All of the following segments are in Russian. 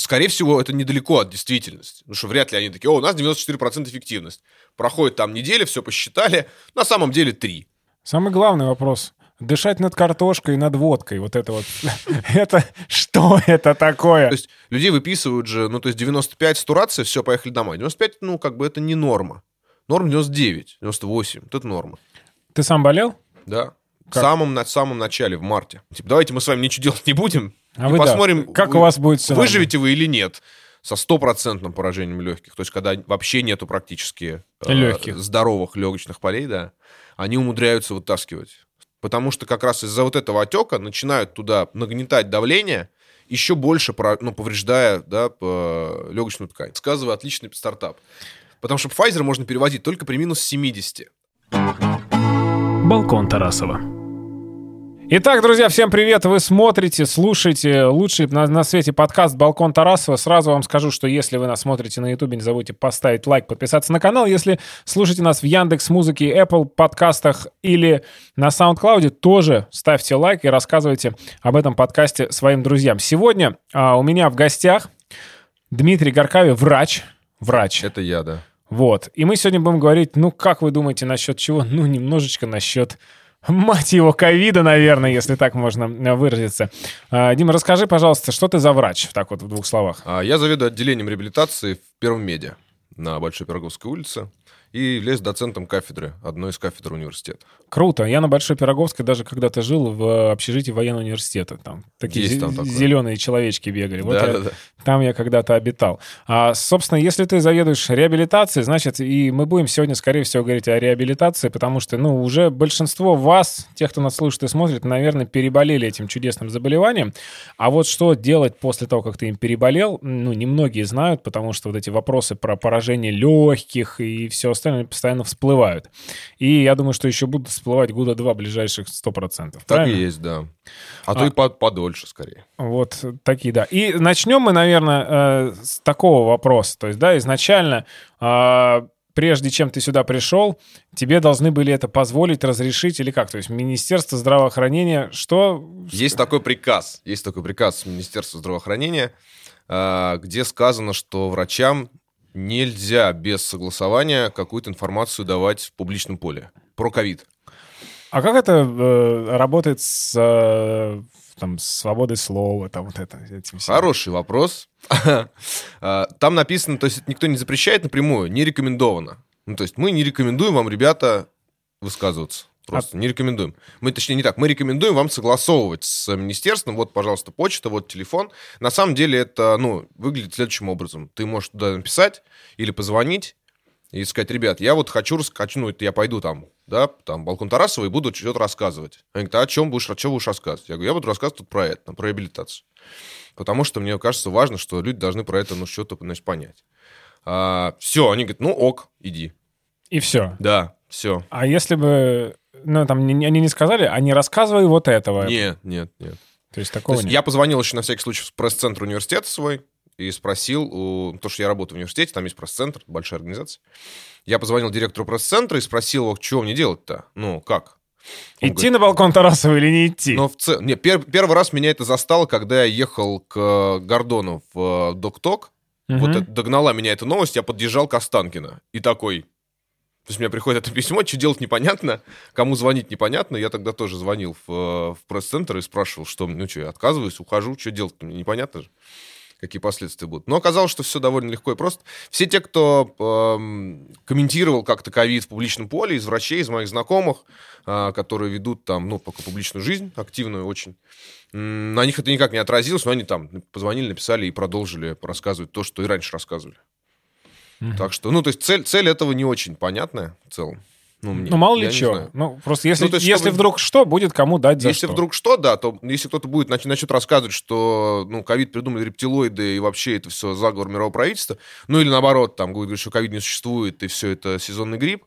скорее всего, это недалеко от действительности. Потому что вряд ли они такие, о, у нас 94% эффективность. Проходит там неделя, все посчитали, на самом деле 3. Самый главный вопрос. Дышать над картошкой и над водкой. Вот это вот. Это что это такое? То есть людей выписывают же, ну, то есть 95 сатурация, все, поехали домой. 95, ну, как бы это не норма. Норм 99, 98, вот это норма. Ты сам болел? Да. В самом, на самом начале, в марте. Типа, давайте мы с вами ничего делать не будем. А и вы да. посмотрим, как вы- у вас будет все выживете вы или нет. Со стопроцентным поражением легких. То есть, когда вообще нету практически э, Легких. здоровых легочных полей, да, они умудряются вытаскивать. Потому что как раз из-за вот этого отека начинают туда нагнетать давление, еще больше ну, повреждая да, по- легочную ткань. Сказываю, отличный стартап. Потому что Pfizer можно переводить только при минус 70. Балкон Тарасова. Итак, друзья, всем привет! Вы смотрите, слушаете лучший на, на свете подкаст «Балкон Тарасова». Сразу вам скажу, что если вы нас смотрите на Ютубе, не забудьте поставить лайк, подписаться на канал. Если слушаете нас в Яндекс Музыке, Apple подкастах или на SoundCloud, тоже ставьте лайк и рассказывайте об этом подкасте своим друзьям. Сегодня а, у меня в гостях Дмитрий Горкави, врач. Врач. Это я, да. Вот. И мы сегодня будем говорить, ну, как вы думаете, насчет чего? Ну, немножечко насчет мать его, ковида, наверное, если так можно э, выразиться. А, Дима, расскажи, пожалуйста, что ты за врач, так вот в двух словах? А Я заведую отделением реабилитации в Первом меде на Большой Пироговской улице и являюсь доцентом кафедры, одной из кафедр университета. Круто. Я на Большой Пироговской даже когда-то жил в общежитии военного университета. Там такие Есть там такое. зеленые человечки бегали. Вот я- Да-да-да. Там я когда-то обитал. А, собственно, если ты заведуешь реабилитацией, значит, и мы будем сегодня, скорее всего, говорить о реабилитации, потому что, ну, уже большинство вас, тех, кто нас слушает и смотрит, наверное, переболели этим чудесным заболеванием. А вот что делать после того, как ты им переболел, ну, немногие знают, потому что вот эти вопросы про поражение легких и все остальное постоянно всплывают. И я думаю, что еще будут всплывать года два ближайших 100%. Так правильно? и есть, да. А, А- то и по- подольше, скорее. Вот такие, да. И начнем мы, наверное, э, с такого вопроса. То есть, да, изначально, э, прежде чем ты сюда пришел, тебе должны были это позволить, разрешить или как? То есть Министерство здравоохранения, что... Есть такой приказ, есть такой приказ Министерства здравоохранения, а, где сказано, что врачам нельзя без согласования какую-то информацию давать в публичном поле про ковид. А как это э, работает с э, там, с свободой слова, там вот это? Хороший вопрос. А, Там написано, то есть никто не запрещает напрямую, не рекомендовано. Ну, то есть мы не рекомендуем вам, ребята, высказываться. Просто не рекомендуем. Мы, точнее, не так. Мы рекомендуем вам согласовывать с министерством. Вот, пожалуйста, почта, вот телефон. На самом деле это, ну, выглядит следующим образом. Ты можешь туда написать или позвонить и сказать, ребят, я вот хочу, хочу ну, это я пойду там, да, там, балкон Тарасова и буду что-то рассказывать. Они говорят, а о чем будешь, о чем будешь рассказывать? Я говорю, я буду рассказывать тут про это, про реабилитацию. Потому что мне кажется важно, что люди должны про это, ну, что-то, значит, понять. все, они говорят, ну, ок, иди. И все. Да, все. А если бы, ну, там, они не сказали, а не рассказывай вот этого. Нет, нет, нет. То есть То такого есть нет. я позвонил еще на всякий случай в пресс-центр университета свой и спросил, у... то, что я работаю в университете, там есть пресс-центр, большая организация. Я позвонил директору пресс-центра и спросил его, что мне делать-то? Ну, как? Он Идти говорит, на балкон Тарасова или не идти? Но в цел... Не, пер- первый раз меня это застало, когда я ехал к Гордону в э, Докток. Мгм. Вот это, догнала меня эта новость, я подъезжал к Останкино. И такой... То есть мне приходит это письмо, что делать непонятно, кому звонить непонятно. Я тогда тоже звонил в, э, в пресс-центр и спрашивал, что, ну что, я отказываюсь, ухожу, что делать непонятно же, какие последствия будут. Но оказалось, что все довольно легко и просто. Все те, кто эм, комментировал как-то ковид в публичном поле, из врачей, из моих знакомых, а, которые ведут там, ну, пока публичную жизнь, активную очень, на них это никак не отразилось, но они там позвонили, написали и продолжили рассказывать то, что и раньше рассказывали. Мгм. Так что, ну, то есть цель, цель этого не очень понятная в целом. Ну, мне. Ну, мало ли знаю. Ну, просто если, Ну, есть, если чтобы- вдруг что, будет кому дать за Если что. вдруг что, да, то если кто-то будет нач- начнет рассказывать, что ну, ковид придумали рептилоиды, и вообще это все заговор мирового правительства, ну или наоборот, там будет говорить, что ковид не существует, и все это сезонный грипп,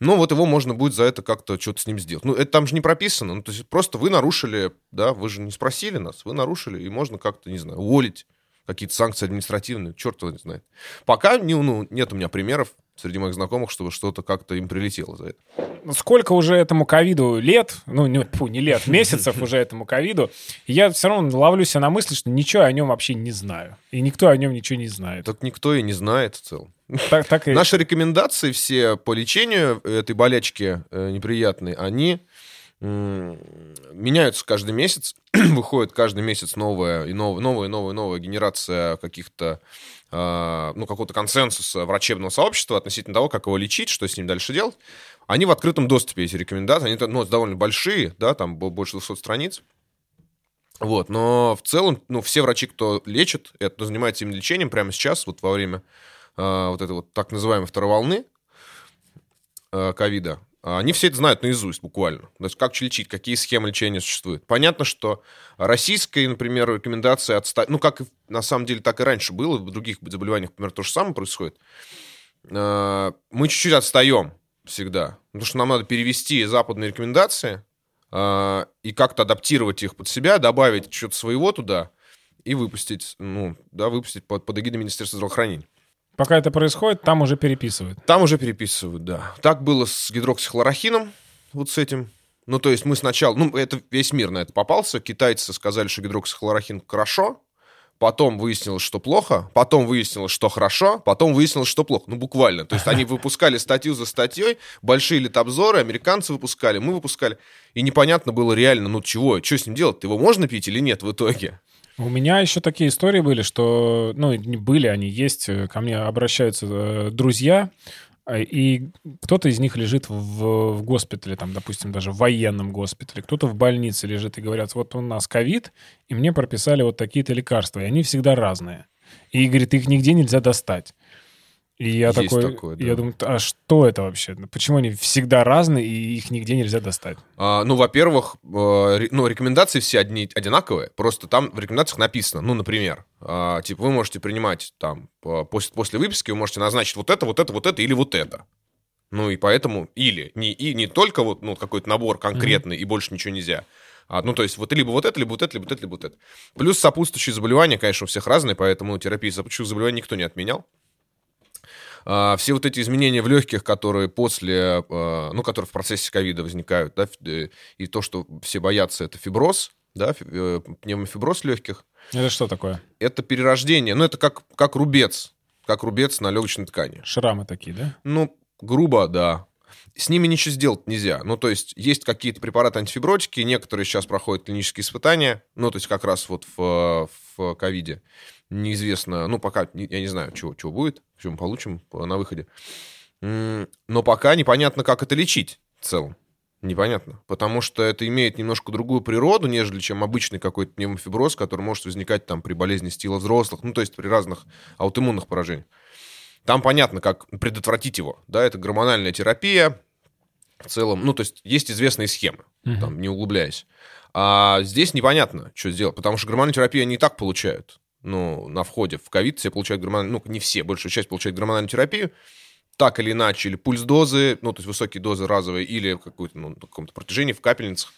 ну вот его можно будет за это как-то что-то с ним сделать. Ну это там же не прописано, ну то есть просто вы нарушили, да, вы же не спросили нас, вы нарушили, и можно как-то, не знаю, уволить, какие-то санкции административные, черт его не знает. Пока не, ну, нет у меня примеров среди моих знакомых, чтобы что-то как-то им прилетело за это. Ну, сколько уже этому ковиду лет, ну, не, фу, не лет, месяцев уже этому ковиду, я все равно ловлю себя на мысли, что ничего о нем вообще не знаю. И никто о нем ничего не знает. Так никто и не знает в целом. Так, так и... Наши рекомендации все по лечению этой болячки э, неприятной, они меняются каждый месяц. Выходит каждый месяц новая и новая, новая, новая, новая генерация каких-то э, ну, какого-то консенсуса врачебного сообщества относительно того, как его лечить, что с ним дальше делать. Они в открытом доступе, эти рекомендации. Они ну, довольно большие, да, там больше 200 страниц. Вот, но в целом, ну, все врачи, кто лечит, это занимается им лечением прямо сейчас, вот во время э, вот этой вот так называемой второй волны э, ковида, они все это знают наизусть буквально. То есть как лечить, какие схемы лечения существуют. Понятно, что российская, например, рекомендация отстать, ну как на самом деле так и раньше было, в других заболеваниях, например, то же самое происходит. Э, мы чуть-чуть отстаем всегда, потому что нам надо перевести западные рекомендации э, и как-то адаптировать их под себя, добавить что-то своего туда и выпустить, ну, да, выпустить под, под эгидой Министерства здравоохранения. Пока это происходит, там уже переписывают. Там уже переписывают, да. Так было с гидроксихлорохином, вот с этим. Ну, то есть мы сначала... Ну, это весь мир на это попался. Китайцы сказали, что гидроксихлорохин хорошо. Потом выяснилось, что плохо. Потом выяснилось, что хорошо. Потом выяснилось, что плохо. Ну, буквально. То есть они выпускали статью за статьей. Большие литобзоры. Американцы выпускали. Мы выпускали. И непонятно было реально, ну, чего? Что с ним делать? Его можно пить или нет в итоге? У меня еще такие истории были, что, ну, не были они, есть, э, ко мне обращаются э, друзья, э, и кто-то из них лежит в, в госпитале, там, допустим, даже в военном госпитале, кто-то в больнице лежит и говорят, вот у нас ковид, и мне прописали вот такие-то лекарства, и они всегда разные. И, говорит, их нигде нельзя достать. И я Есть такой, такое, да. я думаю, а что это вообще? Почему они всегда разные, и их нигде нельзя достать? А, ну, во-первых, э, ну, рекомендации все одни, одинаковые, просто там в рекомендациях написано, ну, например, а, типа, вы можете принимать там, по- после, после выписки, вы можете назначить вот это, вот это, вот это или вот это. Ну, и поэтому, или, не, и не только вот, ну, какой-то набор конкретный, и больше ничего нельзя, а, ну, то есть, вот либо вот это, либо вот это, либо вот это, либо вот это. Плюс сопутствующие заболевания, конечно, у всех разные, поэтому терапию сопутствующих заболеваний никто не отменял. А, все вот эти изменения в легких, которые после, а, ну, которые в процессе ковида возникают, да, э, и то, что все боятся, это фиброз, да, э, пневмофиброз легких, Это что такое? это перерождение, ну, это как, как рубец, как рубец на легочной ткани. Шрамы такие, да? Ну, грубо, да. С ними ничего сделать нельзя. Ну, то есть, есть какие-то препараты антифибротики, некоторые сейчас проходят клинические испытания, ну, то есть, как раз вот в, в ковиде. Неизвестно, ну, пока, я не знаю, чего, чего будет, мы получим на выходе. Но пока непонятно, как это лечить в целом. Непонятно. Потому что это имеет немножко другую природу, нежели чем обычный какой-то пневмофиброз, который может возникать там при болезни стила взрослых, ну, то есть при разных аутоиммунных поражениях. Там понятно, как предотвратить его. Да, это гормональная терапия. В целом, ну, то есть есть известные схемы, Мгм. там, не углубляясь. А здесь непонятно, что сделать, потому что гормональную терапию они и так получают. Ну, на входе в ковид все получают гормональную, ну, не все, большая часть получает гормональную терапию, так или иначе, или пульс дозы, ну, то есть высокие дозы разовые, или какую-то, ну, на каком-то протяжении в капельницах.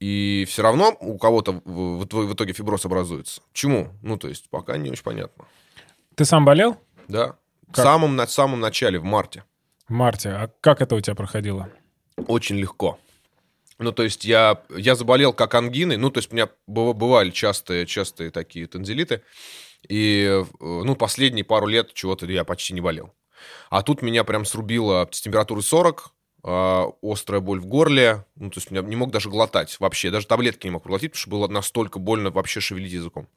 И все равно у кого-то в, в в итоге фиброз образуется. Чему? Ну, то есть пока не очень понятно. Ты сам болел Да. В Как? самом, на самом начале, в марте. Марте? А как это у тебя проходило? Очень легко. Ну, то есть я, я заболел как ангиной, ну, то есть у меня быва- бывали частые, частые такие танзелиты, и, э, ну, последние пару лет чего-то я почти не болел. А тут меня прям срубило с температурой 40, а, острая боль в горле, ну, то есть я не мог даже глотать вообще, даже таблетки не мог проглотить, потому что было настолько больно вообще шевелить языком.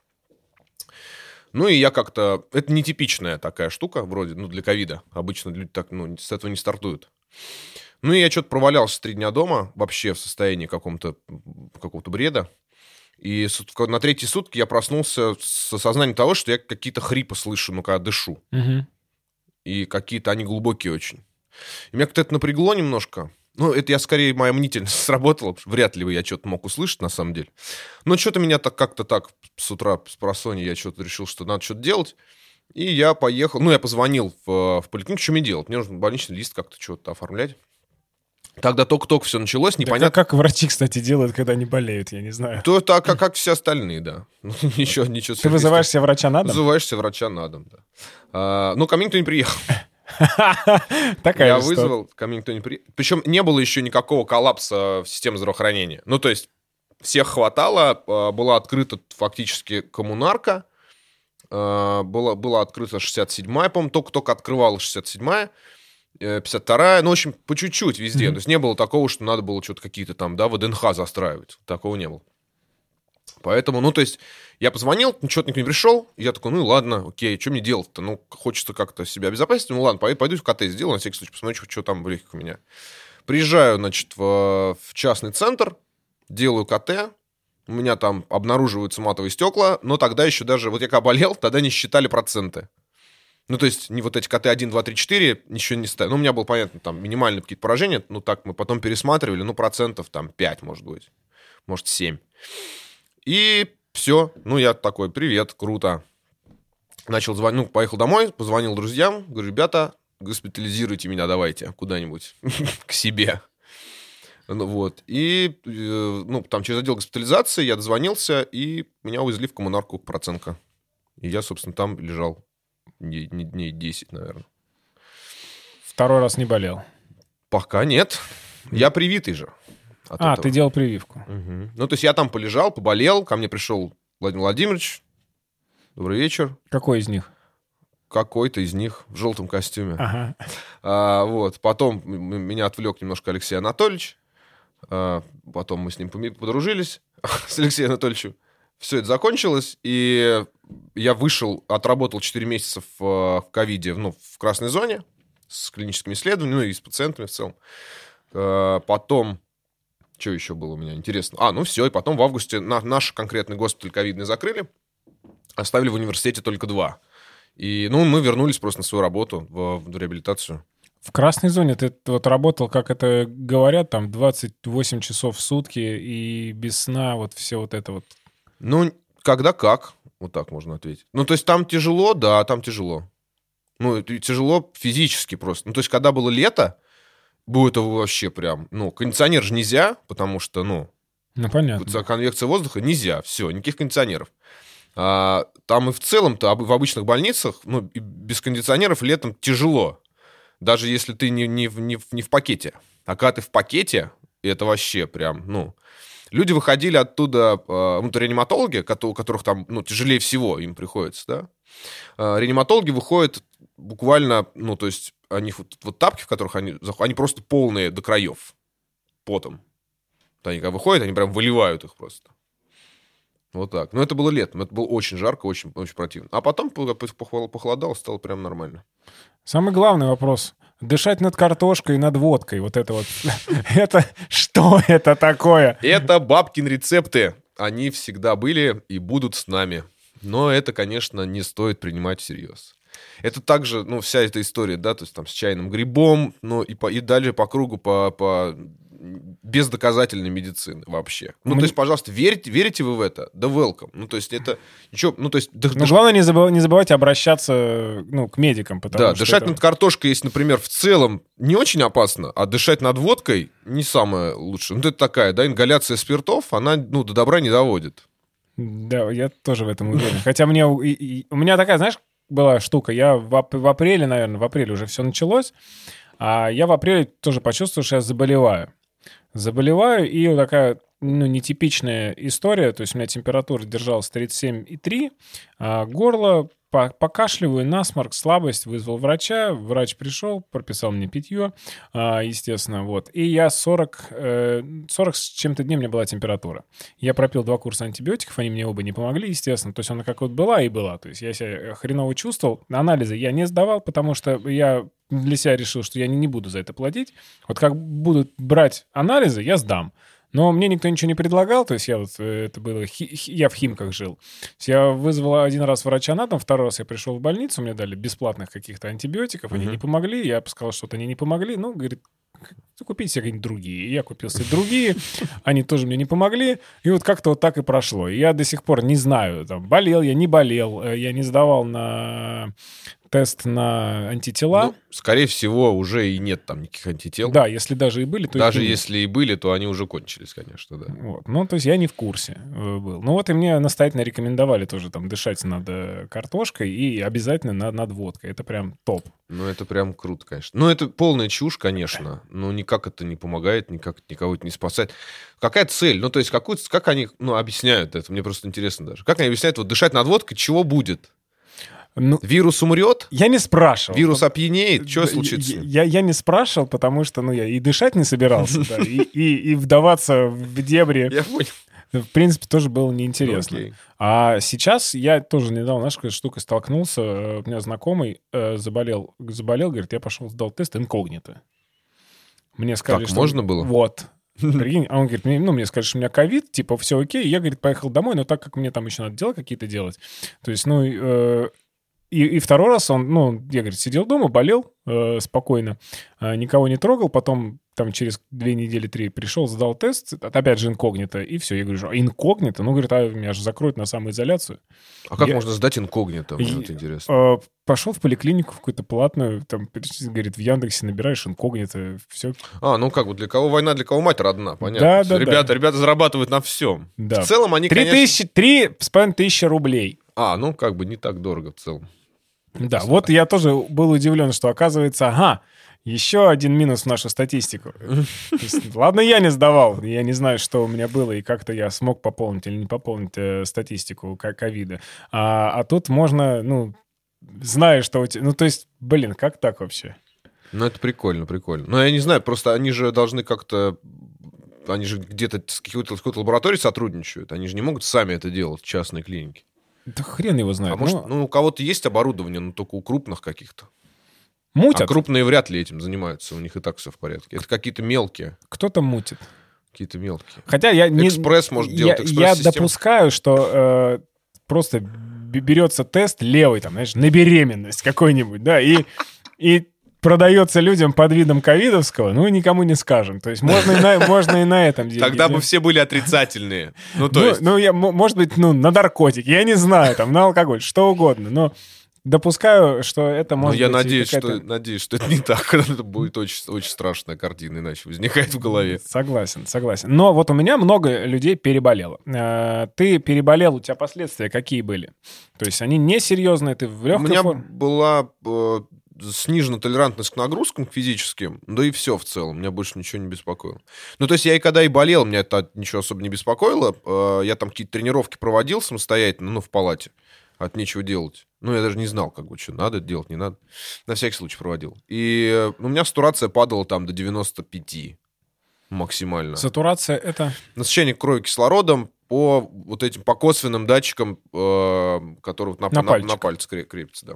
Ну и я как-то... Это нетипичная такая штука вроде, ну, для ковида. Обычно люди так, ну, с этого не стартуют. Ну и я что-то провалялся три дня дома, вообще в состоянии каком-то, какого-то бреда. И на третьи сутки я проснулся с осознанием того, что я какие-то хрипы слышу, ну, когда дышу. Мгм. И какие-то они глубокие очень. И меня как-то это напрягло немножко. Ну, это я скорее, моя мнительность сработала. Вряд ли бы я что-то мог услышать, на самом деле. Но что-то меня так как-то так с утра, с просони, я что-то решил, что надо что-то делать. И я поехал, ну, я позвонил в, в поликлинику, что мне делать? Мне нужно больничный лист как-то что-то оформлять. Тогда только-только все началось, Да непонятно. как, как врачи, кстати, делают, когда они болеют, я не знаю. То так, как, как все остальные, да. Ну, ничего, ничего. Ты вызываешь себе врача на дом? Называешься врача на дом, да. А, ну, ко мне никто не приехал. Такая я вызвал, ко мне никто не при... Причем не было еще никакого коллапса в системе здравоохранения. Ну, то есть всех хватало, э, была открыта фактически коммунарка, э, была, была открыта 67-я, по-моему, только-только открывала 67-я, э, 52-я, ну, в общем, по чуть-чуть везде. Мгм. То есть не было такого, что надо было что-то какие-то там, да, ВДНХ застраивать. Такого не было. Поэтому, ну, то есть, я позвонил, что-то никто не пришел, и я такой, ну, ладно, окей, что мне делать-то? Ну, хочется как-то себя обезопасить, ну, ладно, пойду, в КТ сделаю, на всякий случай, посмотрю, что, там в легких у меня. Приезжаю, значит, в, в частный центр, делаю КТ, у меня там обнаруживаются матовые стекла, но тогда еще даже, вот я когда болел, тогда не считали проценты. Ну, то есть, не вот эти КТ 1, 2, 3, 4 еще не ставили. Ну, у меня было, понятно, там минимальные какие-то поражения, ну, так мы потом пересматривали, ну, процентов там 5, может быть, может, 7. И все. Ну, я такой, привет, круто. Начал звонить, ну, поехал домой, позвонил друзьям, говорю, ребята, госпитализируйте меня давайте куда-нибудь к себе. Ну, вот. И, э, ну, там через отдел госпитализации я дозвонился, и меня увезли в коммунарку Проценко. И я, собственно, там лежал дней, дней 10, наверное. Второй раз не болел. Пока нет. Я привитый же. А, этого. ты делал прививку. Мгм. Ну, то есть я там полежал, поболел, ко мне пришел Владимир Владимирович. Добрый вечер. Какой из них? Какой-то из них в желтом костюме. Ага. А, вот. Потом м- м- меня отвлек немножко Алексей Анатольевич. А, потом мы с ним поми- подружились, с Алексеем Анатольевичем. Все это закончилось, и я вышел, отработал 4 месяца в, э, в ковиде, ну, в красной зоне, с клиническими исследованиями, ну, и с пациентами в целом. А, Потом, что еще было у меня интересно? А, ну все, и потом в августе на- наш конкретный госпиталь ковидный закрыли, оставили в университете только два. И, ну, мы вернулись просто на свою работу, в, в реабилитацию. В красной зоне ты вот работал, как это говорят, там 28 часов в сутки и без сна, вот все вот это вот. Ну, когда как, вот так можно ответить. Ну, то есть там тяжело, да, там тяжело. Ну, тяжело физически просто. Ну, то есть когда было лето, это вообще прям, ну, кондиционер же нельзя, потому что, ну, Ну, понятно. конвекция воздуха нельзя, все, никаких кондиционеров. А, там и в целом-то в обычных больницах, ну, без кондиционеров летом тяжело. Даже если ты не, не, в- не, не в пакете. А когда ты в пакете, это вообще прям, ну... Люди выходили оттуда, э, ну, то реаниматологи, у которых там, ну, тяжелее всего им приходится, да. Э, Реаниматологи выходят буквально, ну, то есть они вот, вот тапки, в которых они, они просто полные до краев потом. Они когда выходят, они прям выливают их просто. Вот так. Но это было летом. Это было очень жарко, очень, очень противно. А потом по- по- похоло- похолодало, стало прям нормально. Самый главный вопрос. Дышать над картошкой и над водкой. Вот это вот. Это что это такое? Это бабкин рецепты. Они всегда были и будут с нами. Но это, конечно, не стоит принимать всерьез. Это также, ну, вся эта история, да, то есть там с чайным грибом, ну, и, по, и дальше по кругу, по, по бездоказательной медицины вообще. Ну, Мне- то есть, пожалуйста, верите, верите вы в это? Да welcome. Ну, то есть, это ничего, ну, то есть... да- Но даже- главное не, забыв- не забывайте обращаться ну, к медикам. Потому Да, что дышать это- над картошкой, если, например, в целом не очень опасно, а дышать над водкой не самое лучшее. Ну, это такая, да, ингаляция спиртов, она, ну, до добра не доводит. Да, я тоже в этом уверен. Хотя мне, у меня такая, знаешь, была штука. Я в, в апреле, наверное, в апреле уже все началось. А я в апреле тоже почувствовал, что я заболеваю. Заболеваю, и вот такая ну, нетипичная история. То есть у меня температура держалась 37,3, а горло, покашливаю, насморк, слабость, вызвал врача, врач пришел, прописал мне питье, а, естественно, вот. И я 40, э, 40 с чем-то дней у меня была температура. Я пропил два курса антибиотиков, они мне оба не помогли, естественно. То есть она как вот была и была. То есть я себя хреново чувствовал. Анализы я не сдавал, потому что я для себя решил, что я не буду за это платить. Вот как будут брать анализы, я сдам. Но мне никто ничего не предлагал, то есть я вот, э, это было, хи- хи- я в Химках жил. Я вызвал один раз врача на дом, второй раз я пришел в больницу, мне дали бесплатных каких-то антибиотиков, они Мгм. не помогли, я сказал, что они не помогли, ну, говорит, купить себе какие-нибудь другие. Я купил себе другие, они тоже мне не помогли, и вот как-то вот так и прошло. И я до сих пор не знаю, там, болел я, не болел, э, я не сдавал на тест на антитела. Ну, скорее всего, уже и нет там никаких антител. Да, если даже и были, то Даже если и были, то они уже кончились, конечно, да. Вот. Ну, то есть я не в курсе э, был. Ну, вот и мне настоятельно рекомендовали тоже там дышать над э, картошкой и обязательно над, над водкой. Это прям топ. Ну, это прям круто, конечно. Ну, это полная чушь, конечно. Но никак это не помогает, никак это никого это не спасает. Какая цель? Ну, то есть, какую, как они ну, объясняют это? Мне просто интересно даже. Как они объясняют, вот дышать над водкой, чего будет? Ну, Вирус умрет? я не спрашивал. Вирус опьянеет? Что случится? Я, я не спрашивал, потому что, ну, я и дышать не собирался, и вдаваться в дебри, Я понял. В принципе, тоже было неинтересно. Ну, окей. А сейчас я тоже недавно, знаешь, какой штукой столкнулся. Э, У меня знакомый э, заболел, заболел, говорит, я пошел сдал тест инкогнито. Мне сказали, Так что... можно было? Вот. Прикинь, а он говорит, мне, ну, мне сказали, что у меня ковид, типа, все окей. Я, говорит, поехал домой, но так как мне там еще надо дела какие-то делать. То есть, ну, э, и, и второй раз он, ну, я, говорит, сидел дома, болел э, спокойно, э, никого не трогал, потом там через две недели, три пришел, сдал тест, опять же инкогнито, и все. Я говорю, «А инкогнито? Ну, говорит, а меня же закроют на самоизоляцию. А как Я- можно сдать инкогнито? Мне вот интересно. Э, пошел в поликлинику в какую-то платную, там, говорит, в Яндексе набираешь инкогнито, все. А, ну как бы для кого война, для кого мать родна, понятно. Да, да, ребята, да. ребята зарабатывают на всем. Да. В целом они, Три конечно... тысячи, три с половиной тысячи рублей. А, ну как бы не так дорого в целом. Да, вот я тоже был удивлен, что оказывается, ага, еще один минус в нашу статистику. Есть, Ладно, я не сдавал, я не знаю, что у меня было, и как-то я смог пополнить или не пополнить э, статистику ко- ковида. А, а тут можно, ну, зная, что у тебя... Ну, то есть, блин, как так вообще? Ну это прикольно, прикольно. Но я не знаю, просто они же должны как-то... Они же где-то с какой-то, с какой-то лабораторией сотрудничают. Они же не могут сами это делать, частные клиники. Да хрен его знает. А может, Ну, у кого-то есть оборудование, но только у крупных каких-то. мутят. А крупные вряд ли этим занимаются, у них и так все в порядке. Это какие-то мелкие, Кто-то мутит. какие-то мелкие. Хотя я не... Экспресс может я, делать, я экспресс-система. допускаю, что э, просто берется тест левый, там, знаешь, на беременность какой-нибудь, да, и, и продается людям под видом ковидовского, ну, никому не скажем. То есть можно и на, можно и на этом деле. Тогда бы все были отрицательные. Ну, то ну, есть... ну, я, может быть, ну, на наркотики, я не знаю, там, на алкоголь, что угодно, но допускаю, что это Но может Ну, я быть надеюсь, какая-то- что, надеюсь, что это не так. Это будет очень, очень страшная картина, иначе возникает в голове. Согласен, согласен. Но вот у меня много людей переболело. Э, Ты переболел, у тебя последствия какие были? То есть они несерьезные, ты в У легкой меня форме? была э, снижена толерантность к нагрузкам к физическим, да и все в целом. Меня больше ничего не беспокоило. Ну, то есть я и когда и болел, меня это ничего особо не беспокоило. Э, я там какие-то тренировки проводил самостоятельно, ну, в палате. От нечего делать. Ну, я даже не знал, как бы, что надо делать, не надо. На всякий случай проводил. И э, у меня сатурация падала там до 95 максимально. Сатурация это... насыщение крови кислородом по вот этим по косвенным датчикам, э, которые вот на, На на, пальчик. на пальце кре- крепятся, да.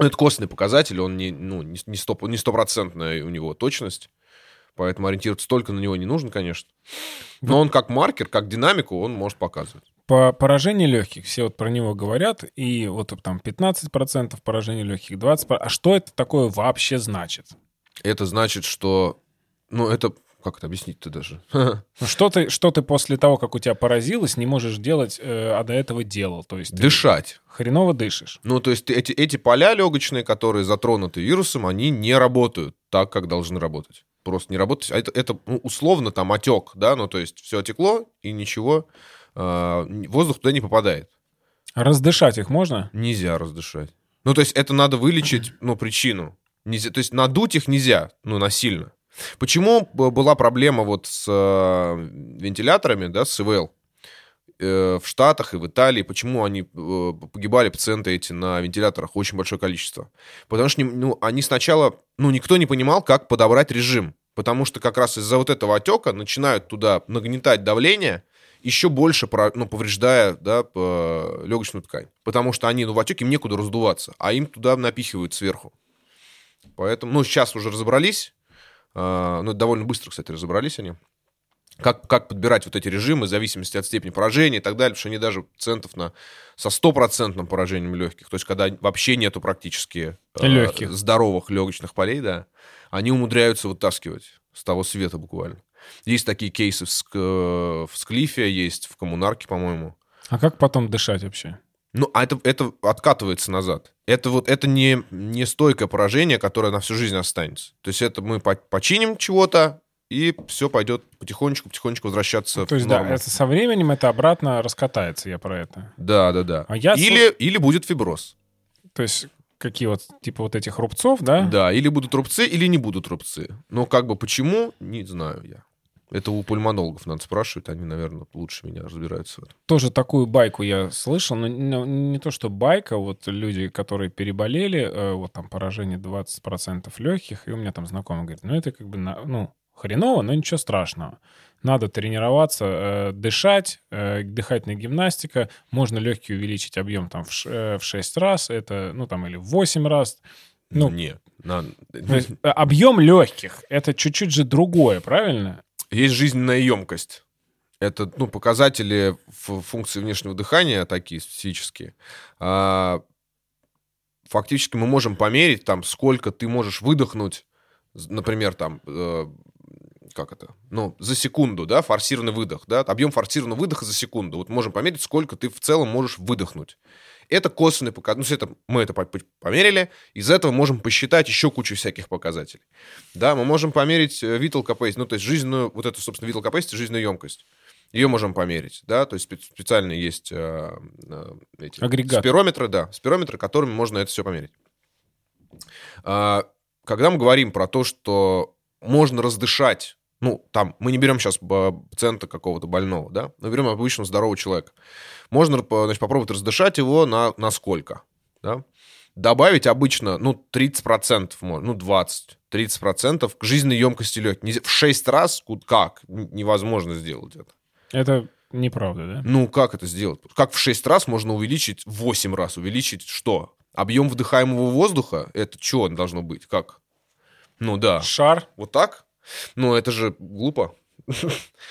Это костный показатель, он не, ну, не, не, стоп- не стопроцентная у него точность, поэтому ориентироваться только на него не нужно, конечно. Но он как маркер, как динамику, он может показывать. По поражению легких, все вот про него говорят, и вот там 15% поражения легких, 20%. А что это такое вообще значит? Это значит, что... Ну, это... Как это объяснить-то даже? Ну, что, ты, что ты после того, как у тебя поразилось, не можешь делать, э, а до этого делал? То есть Дышать. хреново дышишь. Ну, то есть эти, эти поля легочные, которые затронуты вирусом, они не работают так, как должны работать. Просто не работать. А это, это ну, условно там отек, да, ну, то есть все отекло, и ничего, э, воздух туда не попадает. Раздышать их можно? Нельзя раздышать. Ну, то есть это надо вылечить, ну, причину. Нельзя, то есть надуть их нельзя, ну, насильно. Почему была проблема вот с э, вентиляторами, да, с ИВЛ? э, в Штатах и в Италии, почему они э, погибали пациенты эти на вентиляторах очень большое количество. Потому что ну, они сначала, ну, никто не понимал, как подобрать режим. Потому что как раз из-за вот этого отека начинают туда нагнетать давление, еще больше ну, повреждая да, легочную ткань. Потому что они ну, в отеке им некуда раздуваться, а им туда напихивают сверху. Поэтому, ну, сейчас уже разобрались. А, ну, довольно быстро, кстати, разобрались они как, как подбирать вот эти режимы в зависимости от степени поражения и так далее, потому что они даже пациентов на, со стопроцентным поражением легких, то есть когда вообще нету практически э, Легких. здоровых легочных полей, да, они умудряются вытаскивать с того света буквально. Есть такие кейсы в, Ск- в Склифе, есть в Коммунарке, по-моему. А как потом дышать вообще? Ну, а это, это откатывается назад. Это вот это не, не стойкое поражение, которое на всю жизнь останется. То есть это мы починим чего-то, и все пойдет потихонечку-потихонечку возвращаться То есть, в норму. да, это со временем это обратно раскатается, я про это. Да, да, да. А я или, слуш... или будет фиброз. То есть какие вот, типа вот этих рубцов, да? Да, или будут рубцы, или не будут рубцы. Но как бы почему, не знаю я. Это у пульмонологов надо спрашивать, они, наверное, лучше меня разбираются в этом. Тоже такую байку я слышал, но не то, что байка, вот люди, которые переболели, э, вот там поражение 20% легких, и у меня там знакомый говорит, ну это как бы, ну, хреново, но ничего страшного. Надо тренироваться, э, дышать, э, дыхательная гимнастика. Можно легкие увеличить объем там в, э, в 6 раз, это, ну там, или в 8 раз. Ну, Нет. На... Есть, э, объем легких — это чуть-чуть же другое, правильно? Есть жизненная емкость. Это ну, показатели функции внешнего дыхания такие специфические. А, фактически мы можем померить, там, сколько ты можешь выдохнуть, например, там, э, как это, ну, за секунду, да, форсированный выдох, да, объем форсированного выдоха за секунду. Вот можем померить, сколько ты в целом можешь выдохнуть. Это косвенный показатель. Ну, это, мы это померили. Из этого можем посчитать еще кучу всяких показателей. Да, мы можем померить э, vital capacity, ну, то есть жизненную, вот эту, собственно, vital capacity, жизненную емкость. Ее можем померить, да, то есть специально есть э, э, эти Агрегат. спирометры, да, спирометры, которыми можно это все померить. А, когда мы говорим про то, что можно раздышать ну, там, мы не берем сейчас пациента какого-то больного, да, мы берем обычного здорового человека. Можно, значит, попробовать раздышать его на, на сколько, да? Добавить обычно, ну, 30%, можно, ну, 20, 30% к жизненной емкости легких. В 6 раз, как? Невозможно сделать это. Это неправда, да? Ну, как это сделать? Как в 6 раз можно увеличить, в 8 раз увеличить что? Объем вдыхаемого воздуха? Это что должно быть? Как? Ну, да. Шар. Вот так? Ну, это же глупо.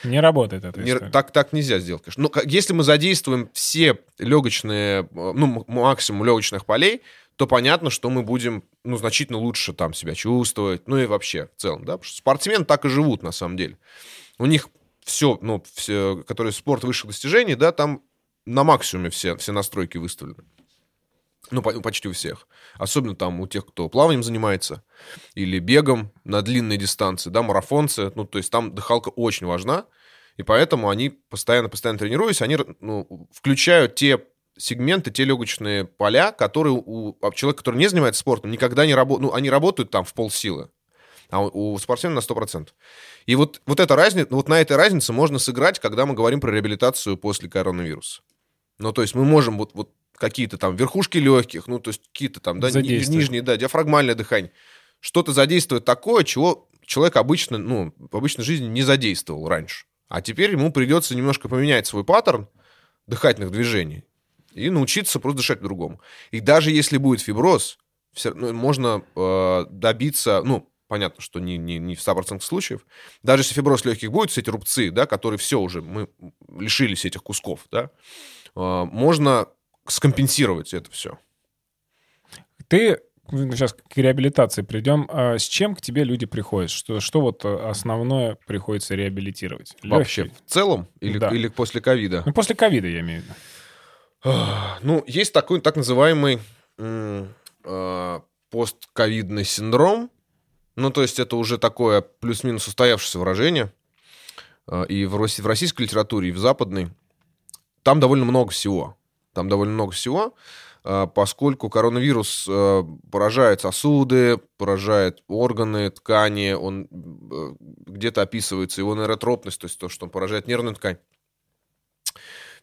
Не работает это. Не, так, так нельзя сделать, конечно. Но если мы задействуем все легочные, ну, максимум легочных полей, то понятно, что мы будем, ну, значительно лучше там себя чувствовать, ну и вообще в целом, да, потому что спортсмены так и живут на самом деле. У них все, ну, все, которые спорт высших достижений, да, там на максимуме все, все настройки выставлены. Ну, почти у всех. Особенно там у тех, кто плаванием занимается или бегом на длинной дистанции, да, марафонцы. Ну, то есть там дыхалка очень важна, и поэтому они постоянно-постоянно тренируясь, они ну, включают те сегменты, те легочные поля, которые у человека, который не занимается спортом, никогда не работают, ну, они работают там в полсилы, а у спортсмена на 100%. И вот, вот эта разница, вот на этой разнице можно сыграть, когда мы говорим про реабилитацию после коронавируса. Ну, то есть мы можем вот, вот какие-то там верхушки легких, ну, то есть какие-то там, да, нижние, да, диафрагмальное дыхание. Что-то задействует такое, чего человек обычно, ну, в обычной жизни не задействовал раньше. А теперь ему придется немножко поменять свой паттерн дыхательных движений и научиться просто дышать по-другому. И даже если будет фиброз, все, ну, можно э, добиться, ну, понятно, что не, не, не в 100% случаев, даже если фиброз легких будет, все эти рубцы, да, которые все уже, мы лишились этих кусков, да, э, можно скомпенсировать это все. Ты сейчас к реабилитации придем. А с чем к тебе люди приходят? Что, что вот основное приходится реабилитировать? Вообще, Легкий? в целом? Или, да. или после ковида? Ну, после ковида, я имею в виду. Ну, есть такой так называемый э, постковидный синдром. Ну, то есть это уже такое плюс-минус устоявшееся выражение. А, и в, в российской литературе, и в западной. Там довольно много всего. Там довольно много всего, а, поскольку коронавирус а, поражает сосуды, поражает органы, ткани, он э, где-то описывается его нейротропность, то есть то, что он поражает нервную ткань.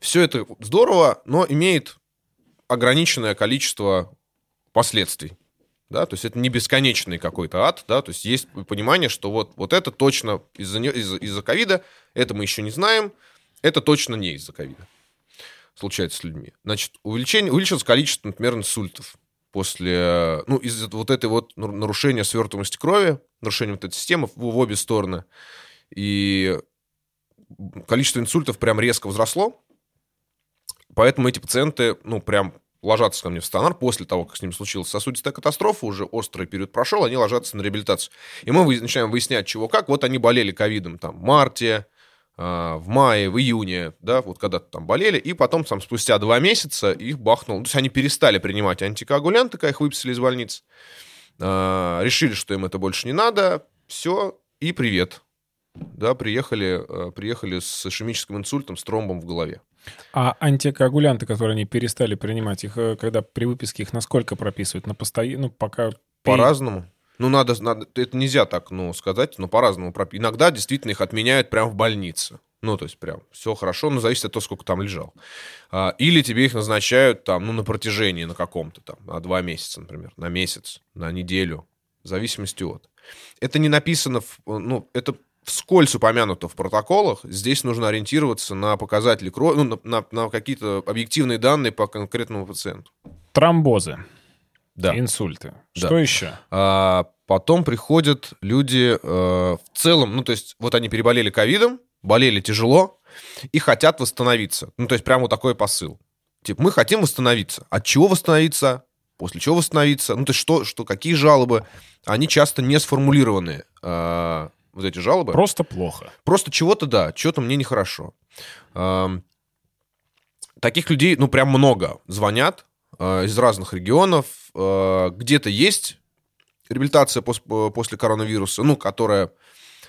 Все это здорово, но имеет ограниченное количество последствий. Да, то есть это не бесконечный какой-то ад, да, то есть есть понимание, что вот, вот это точно из-за из из ковида, это мы еще не знаем, это точно не из-за ковида случается с людьми. Значит, увеличение, увеличилось количество, например, инсультов после, ну, из-за вот этой вот нарушения свертываемости крови, нарушения вот этой системы в, в обе стороны. И количество инсультов прям резко возросло. Поэтому эти пациенты, ну, прям ложатся ко мне в стационар после того, как с ним случилась сосудистая катастрофа, уже острый период прошел, они ложатся на реабилитацию. И мы начинаем выяснять, чего как. Вот они болели ковидом там в марте, в мае, в июне, да, вот когда-то там болели, и потом там спустя два месяца их бахнул. То есть они перестали принимать антикоагулянты, когда их выписали из больницы, а, решили, что им это больше не надо, все, и привет. Да, приехали, а, приехали с ишемическим инсультом, с тромбом в голове. А антикоагулянты, которые они перестали принимать, их, э, когда при выписке их насколько прописывают? На постоянно, ну, пока... По-разному. Ну, надо, надо, это нельзя так, ну, сказать, но по-разному. Иногда действительно их отменяют прямо в больнице. Ну, то есть прям все хорошо, но зависит от того, сколько там лежал. А, или тебе их назначают там, ну, на протяжении, на каком-то там, на два месяца, например, на месяц, на неделю, в зависимости от. Это не написано, в, ну, это вскользь упомянуто в протоколах. Здесь нужно ориентироваться на показатели крови, ну, на, на, на какие-то объективные данные по конкретному пациенту. Тромбозы да. инсульты. Да. Что еще? А, потом приходят люди э, в целом, ну, то есть вот они переболели ковидом, болели тяжело и хотят восстановиться. Ну, то есть прямо вот такой посыл. Типа, мы хотим восстановиться. От чего восстановиться? После чего восстановиться? Ну, то есть что, что какие жалобы? Они часто не сформулированы, э, вот эти жалобы. Просто плохо. Просто чего-то, да, чего-то мне нехорошо. Э, таких людей, ну, прям много звонят, из разных регионов. Э, где-то есть реабилитация э, после коронавируса, ну, которая...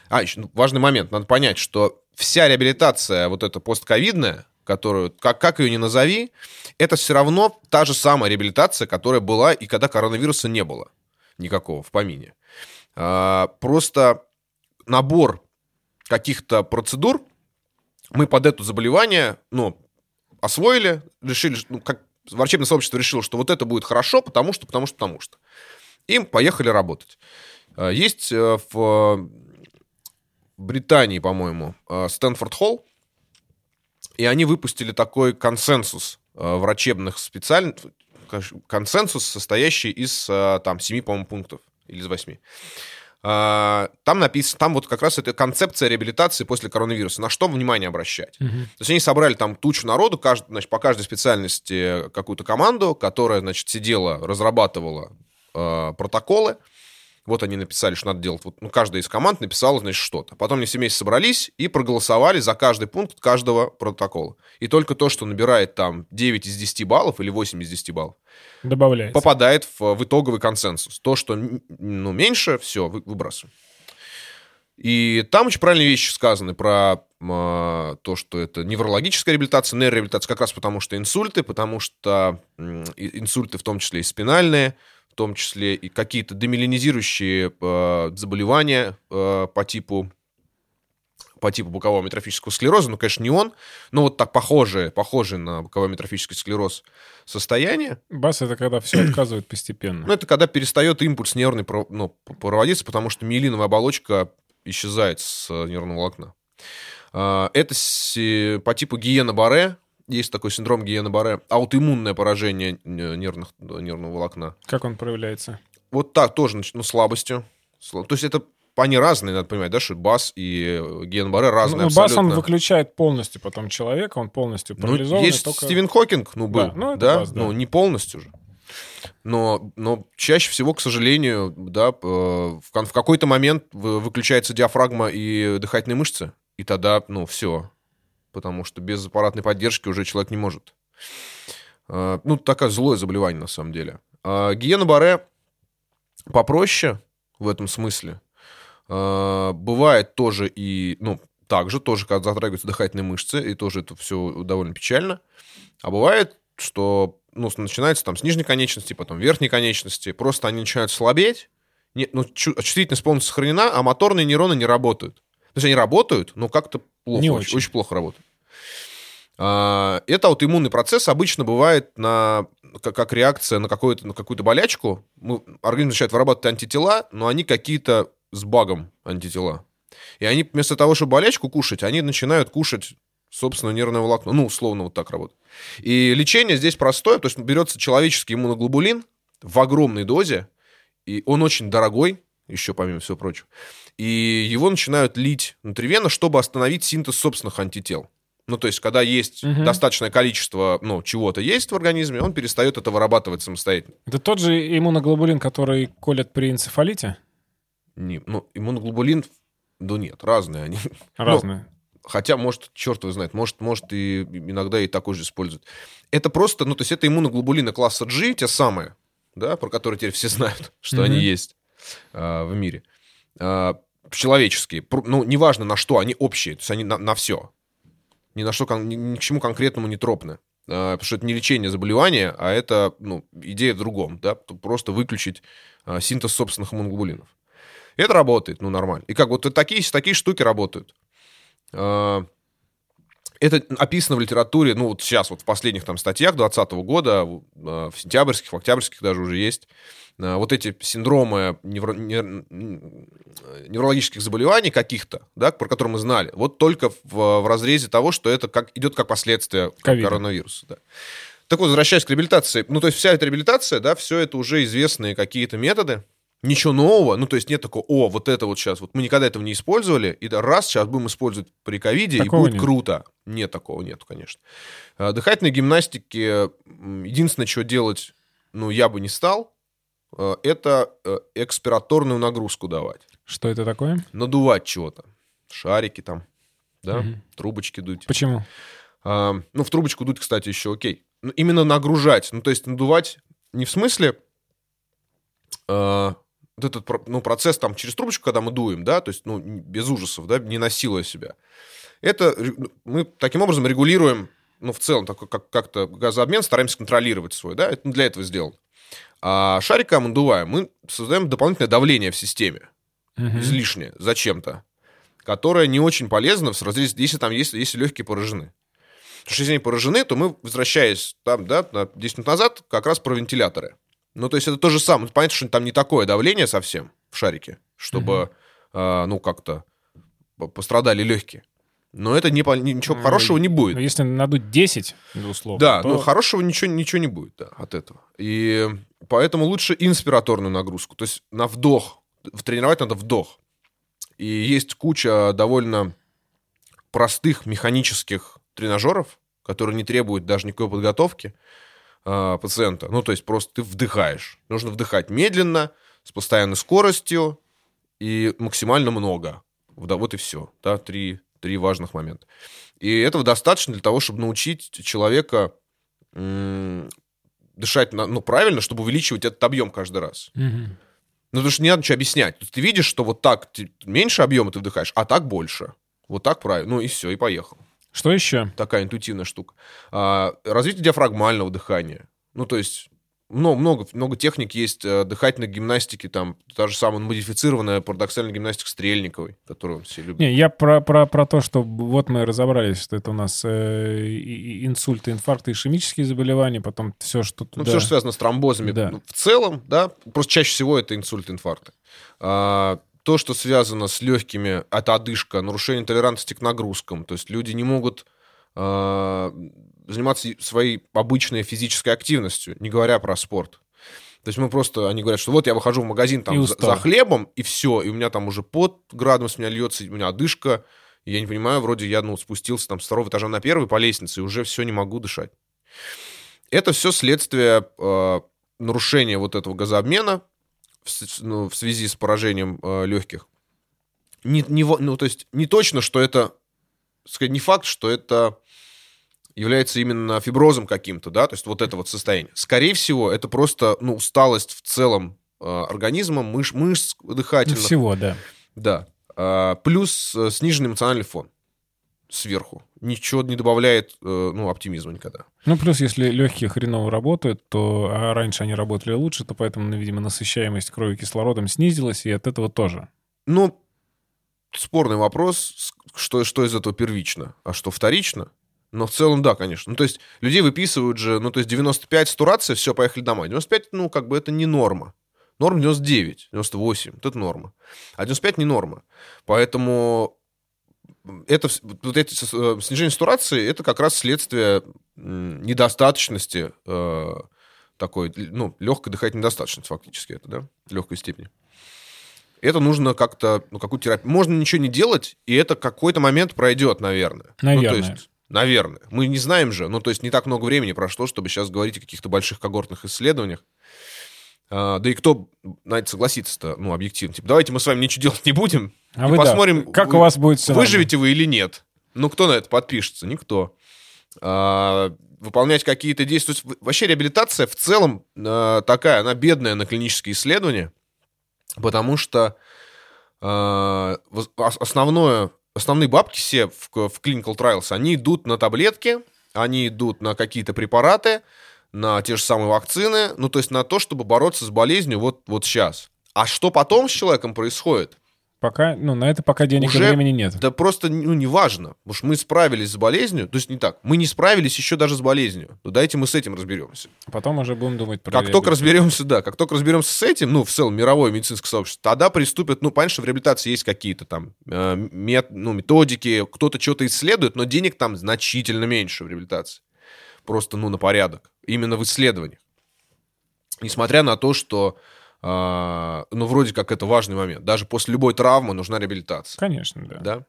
А, еще ну, важный момент, надо понять, что вся реабилитация вот эта постковидная, которую, как, как ее ни назови, это все равно та же самая реабилитация, которая была и когда коронавируса не было никакого в помине. Просто набор каких-то процедур мы под это заболевание, ну, освоили, решили, ну, как, врачебное сообщество решило, что вот это будет хорошо, потому что, потому что, потому что. Им поехали работать. Э, есть э, в э, Британии, по-моему, Стэнфорд Холл, и они выпустили такой консенсус врачебных специальных... Консенсус, состоящий из там, 7, по-моему, пунктов или из 8 там написано, там вот как раз эта концепция реабилитации после коронавируса. На что внимание обращать? Uh-huh. То есть они собрали там тучу народу, каждый, значит, по каждой специальности какую-то команду, которая, значит, сидела, разрабатывала э, протоколы, вот они написали, что надо делать. Вот, ну, каждая из команд написала, значит, что-то. Потом они все вместе собрались и проголосовали за каждый пункт каждого протокола. И только то, что набирает там 9 из 10 баллов или 8 из 10 баллов, Добавляется. попадает в, в итоговый консенсус. То, что ну, меньше, все, вы, выбрасываем. И там очень правильные вещи сказаны про э, то, что это неврологическая реабилитация, нейрореабилитация, как раз потому что инсульты, потому что э, инсульты в том числе и спинальные, том числе и какие-то демилинизирующие э, заболевания э, по типу по типу бокового метрофического склероза, ну, конечно, не он, но вот так похожее, похожее на боковой метрофический склероз состояние. БАС — это когда все отказывает постепенно. Ну, это когда перестает импульс нервный ну, проводиться, потому что миелиновая оболочка исчезает с нервного волокна. А, это по типу гиена-баре, есть такой синдром Гиена-Барре, аутоиммунное поражение нервных, нервного волокна. Как он проявляется? Вот так тоже, ну, слабостью. То есть это они разные, надо понимать, да, что БАС и Гиен-Барре разные ну, абсолютно. БАС, он выключает полностью потом человека, он полностью парализован. Ну, есть только... Стивен Хокинг, ну, был, да, ну, да? БАС, да, ну, не полностью же. Но, но чаще всего, к сожалению, да, в, в какой-то момент выключается диафрагма и дыхательные мышцы, и тогда, ну, все, потому что без аппаратной поддержки уже человек не может. А, ну, такое злое заболевание, на самом деле. А, Гиена Баре попроще в этом смысле. А, бывает тоже и, ну, также, тоже, когда затрагиваются дыхательные мышцы, и тоже это все довольно печально. А бывает, что ну, начинается там с нижней конечности, потом верхней конечности, просто они начинают слабеть, не, ну, чувствительность полностью сохранена, а моторные нейроны не работают. То есть они работают, но как-то плохо, не очень. очень плохо работают. А, это аутоиммунный процесс обычно бывает на, как реакция на, какую-то, на какую-то болячку. Мы, организм начинает вырабатывать антитела, но они какие-то с багом антитела. И они вместо того, чтобы болячку кушать, они начинают кушать собственно, нервное волокно. Ну, условно, вот так работает. И лечение здесь простое, то есть берется человеческий иммуноглобулин в огромной дозе, и он очень дорогой, еще помимо всего прочего, и его начинают лить внутривенно, чтобы остановить синтез собственных антител. Ну, то есть, когда есть угу. достаточное количество, ну, чего-то есть в организме, он перестает это вырабатывать самостоятельно. Это тот же иммуноглобулин, который колят при энцефалите? Не, ну, иммуноглобулин, да нет, разные они. Разные. хотя, может, черт его знает, может, может и иногда и такой же используют. Это просто, ну, то есть это иммуноглобулины класса G, те самые, да, про которые теперь все знают, что mm-hmm. они есть а, в мире. А, человеческие. Ну, неважно на что, они общие, то есть они на, на все. Ни на что, ни, ни к чему конкретному не тропны. А, потому что это не лечение заболевания, а это, ну, идея в другом, да, просто выключить а, синтез собственных иммуноглобулинов. Это работает, ну, нормально. И как вот такие, такие штуки работают. А, это описано в литературе, ну, вот сейчас, вот в последних там статьях 2020 года, в сентябрьских, в октябрьских даже уже есть, вот эти синдромы невро... неврологических заболеваний каких-то, да, про которые мы знали, вот только в, в разрезе того, что это как, идет как последствие COVID. коронавируса. Да. Так вот, возвращаясь к реабилитации, ну, то есть вся эта реабилитация, да, все это уже известные какие-то методы, ничего нового, ну, то есть нет такого, о, вот это вот сейчас, вот мы никогда этого не использовали, и да, раз, сейчас будем использовать при ковиде, и будет нет. круто. Нет такого, нет, конечно. А, дыхательной гимнастики единственное, что делать, ну, я бы не стал, это э, экспираторную нагрузку давать. Что это такое? Надувать чего-то. Шарики там, да, угу. трубочки дуть. Почему? А, ну, в трубочку дуть, кстати, еще окей. Ну, именно нагружать, ну, то есть надувать не в смысле а, вот этот ну, процесс там через трубочку, когда мы дуем, да, то есть, ну, без ужасов, да, не насилуя себя. Это мы таким образом регулируем, ну, в целом, такой, как, как-то газообмен, стараемся контролировать свой, да, это для этого сделано. А шариком надуваем, мы создаем дополнительное давление в системе, угу. излишнее, зачем-то, которое не очень полезно в разрезе, если там есть, если легкие поражены. Потому что если они поражены, то мы, возвращаясь там, да, на 10 минут назад, как раз про вентиляторы. Ну, то есть это то же самое. Понятно, что там не такое давление совсем в шарике, чтобы, угу. э, ну, как-то пострадали легкие. Но это не, ничего ну, хорошего не будет. Если надуть 10, условно. Да, то... но хорошего ничего, ничего не будет да, от этого. И поэтому лучше инспираторную нагрузку. То есть на вдох. Тренировать надо вдох. И есть куча довольно простых механических тренажеров, которые не требуют даже никакой подготовки э, пациента. Ну, то есть просто ты вдыхаешь. Нужно вдыхать медленно, с постоянной скоростью и максимально много. Вот и все. Да, три, три важных момента. И этого достаточно для того, чтобы научить человека дышать ну, правильно, чтобы увеличивать этот объем каждый раз. Угу. Ну, потому что не надо ничего объяснять. Ты видишь, что вот так меньше объема ты вдыхаешь, а так больше. Вот так правильно. Ну и все, и поехал. Что еще? Такая интуитивная штука. А, развитие диафрагмального дыхания. Ну, то есть много, много, много техник есть э, дыхательной гимнастики, там та же самая модифицированная парадоксальная гимнастика Стрельниковой, которую все любят. Не, я про, про, про то, что вот мы разобрались, что это у нас э, инсульты, инфаркты, ишемические заболевания, потом все, что туда... Ну, все, что связано с тромбозами. Да. Ну, в целом, да, просто чаще всего это инсульты, инфаркты. А, то, что связано с легкими, это одышка, нарушение толерантности к нагрузкам. То есть люди не могут заниматься своей обычной физической активностью, не говоря про спорт. То есть мы просто, они говорят, что вот я выхожу в магазин там за, за хлебом, и все, и у меня там уже под градом с меня льется, у меня одышка, и я не понимаю, вроде я ну, спустился там с второго этажа на первый по лестнице, и уже все не могу дышать. Это все следствие э, нарушения вот этого газообмена, в, ну, в связи с поражением э, легких. Не, не, ну, то есть не точно, что это, сказать, не факт, что это является именно фиброзом каким-то, да, то есть вот это вот состояние. Скорее всего, это просто, ну, усталость в целом э, организма, мыш, мышц дыхательных. Всего, да. Да. Э, плюс э, сниженный эмоциональный фон сверху. Ничего не добавляет, э, ну, оптимизма никогда. Ну, плюс, если легкие хреново работают, то а раньше они работали лучше, то поэтому, ну, видимо, насыщаемость крови кислородом снизилась, и от этого тоже. Ну, спорный вопрос, что, что из этого первично, а что вторично. Но в целом, да, конечно. Ну, то есть людей выписывают же, ну, то есть 95 стурация, все, поехали домой. 95, ну, как бы это не норма. Норма 99, 98, вот это норма. А 95 не норма. Поэтому это, вот эти э, снижение сатурации, это как раз следствие недостаточности э, такой, ну, легкой дыхательной недостаточности фактически это, да, легкой степени. Это нужно как-то, ну, какую терапию. Можно ничего не делать, и это какой-то момент пройдет, наверное. Наверное. Ну, то есть, наверное. Мы не знаем же, ну, то есть не так много времени прошло, чтобы сейчас говорить о каких-то больших когортных исследованиях. А, да и кто на это согласится-то, ну, объективно. Типа, давайте мы с вами ничего делать не будем, а вы, посмотрим, да, как у вас будет все выживете вы или нет. Ну, кто на это подпишется? Никто. А, выполнять какие-то действия. То есть, вообще реабилитация в целом а, такая, она бедная на клинические исследования, потому что а, основное, основные бабки все в, в clinical trials, они идут на таблетки, они идут на какие-то препараты, на те же самые вакцины, ну, то есть на то, чтобы бороться с болезнью вот, вот сейчас. А что потом с человеком происходит? Пока, ну, на это пока денег Уже, и времени нет. Да просто, ну, неважно. Что мы справились с болезнью. То есть не так. Мы не справились еще даже с болезнью. Ну, дайте мы с этим разберемся. Потом уже будем думать про Как только разберемся, да, как только разберемся с этим, ну, в целом, мировое медицинское сообщество, тогда приступят, ну, понятно, что в реабилитации есть какие-то там э, мет, ну, методики, кто-то что-то исследует, но денег там значительно меньше в реабилитации. Просто, ну, на порядок. Именно в исследованиях. Несмотря на то, что а, ну, вроде как это важный момент. Даже после любой травмы нужна реабилитация. Конечно, да. Да?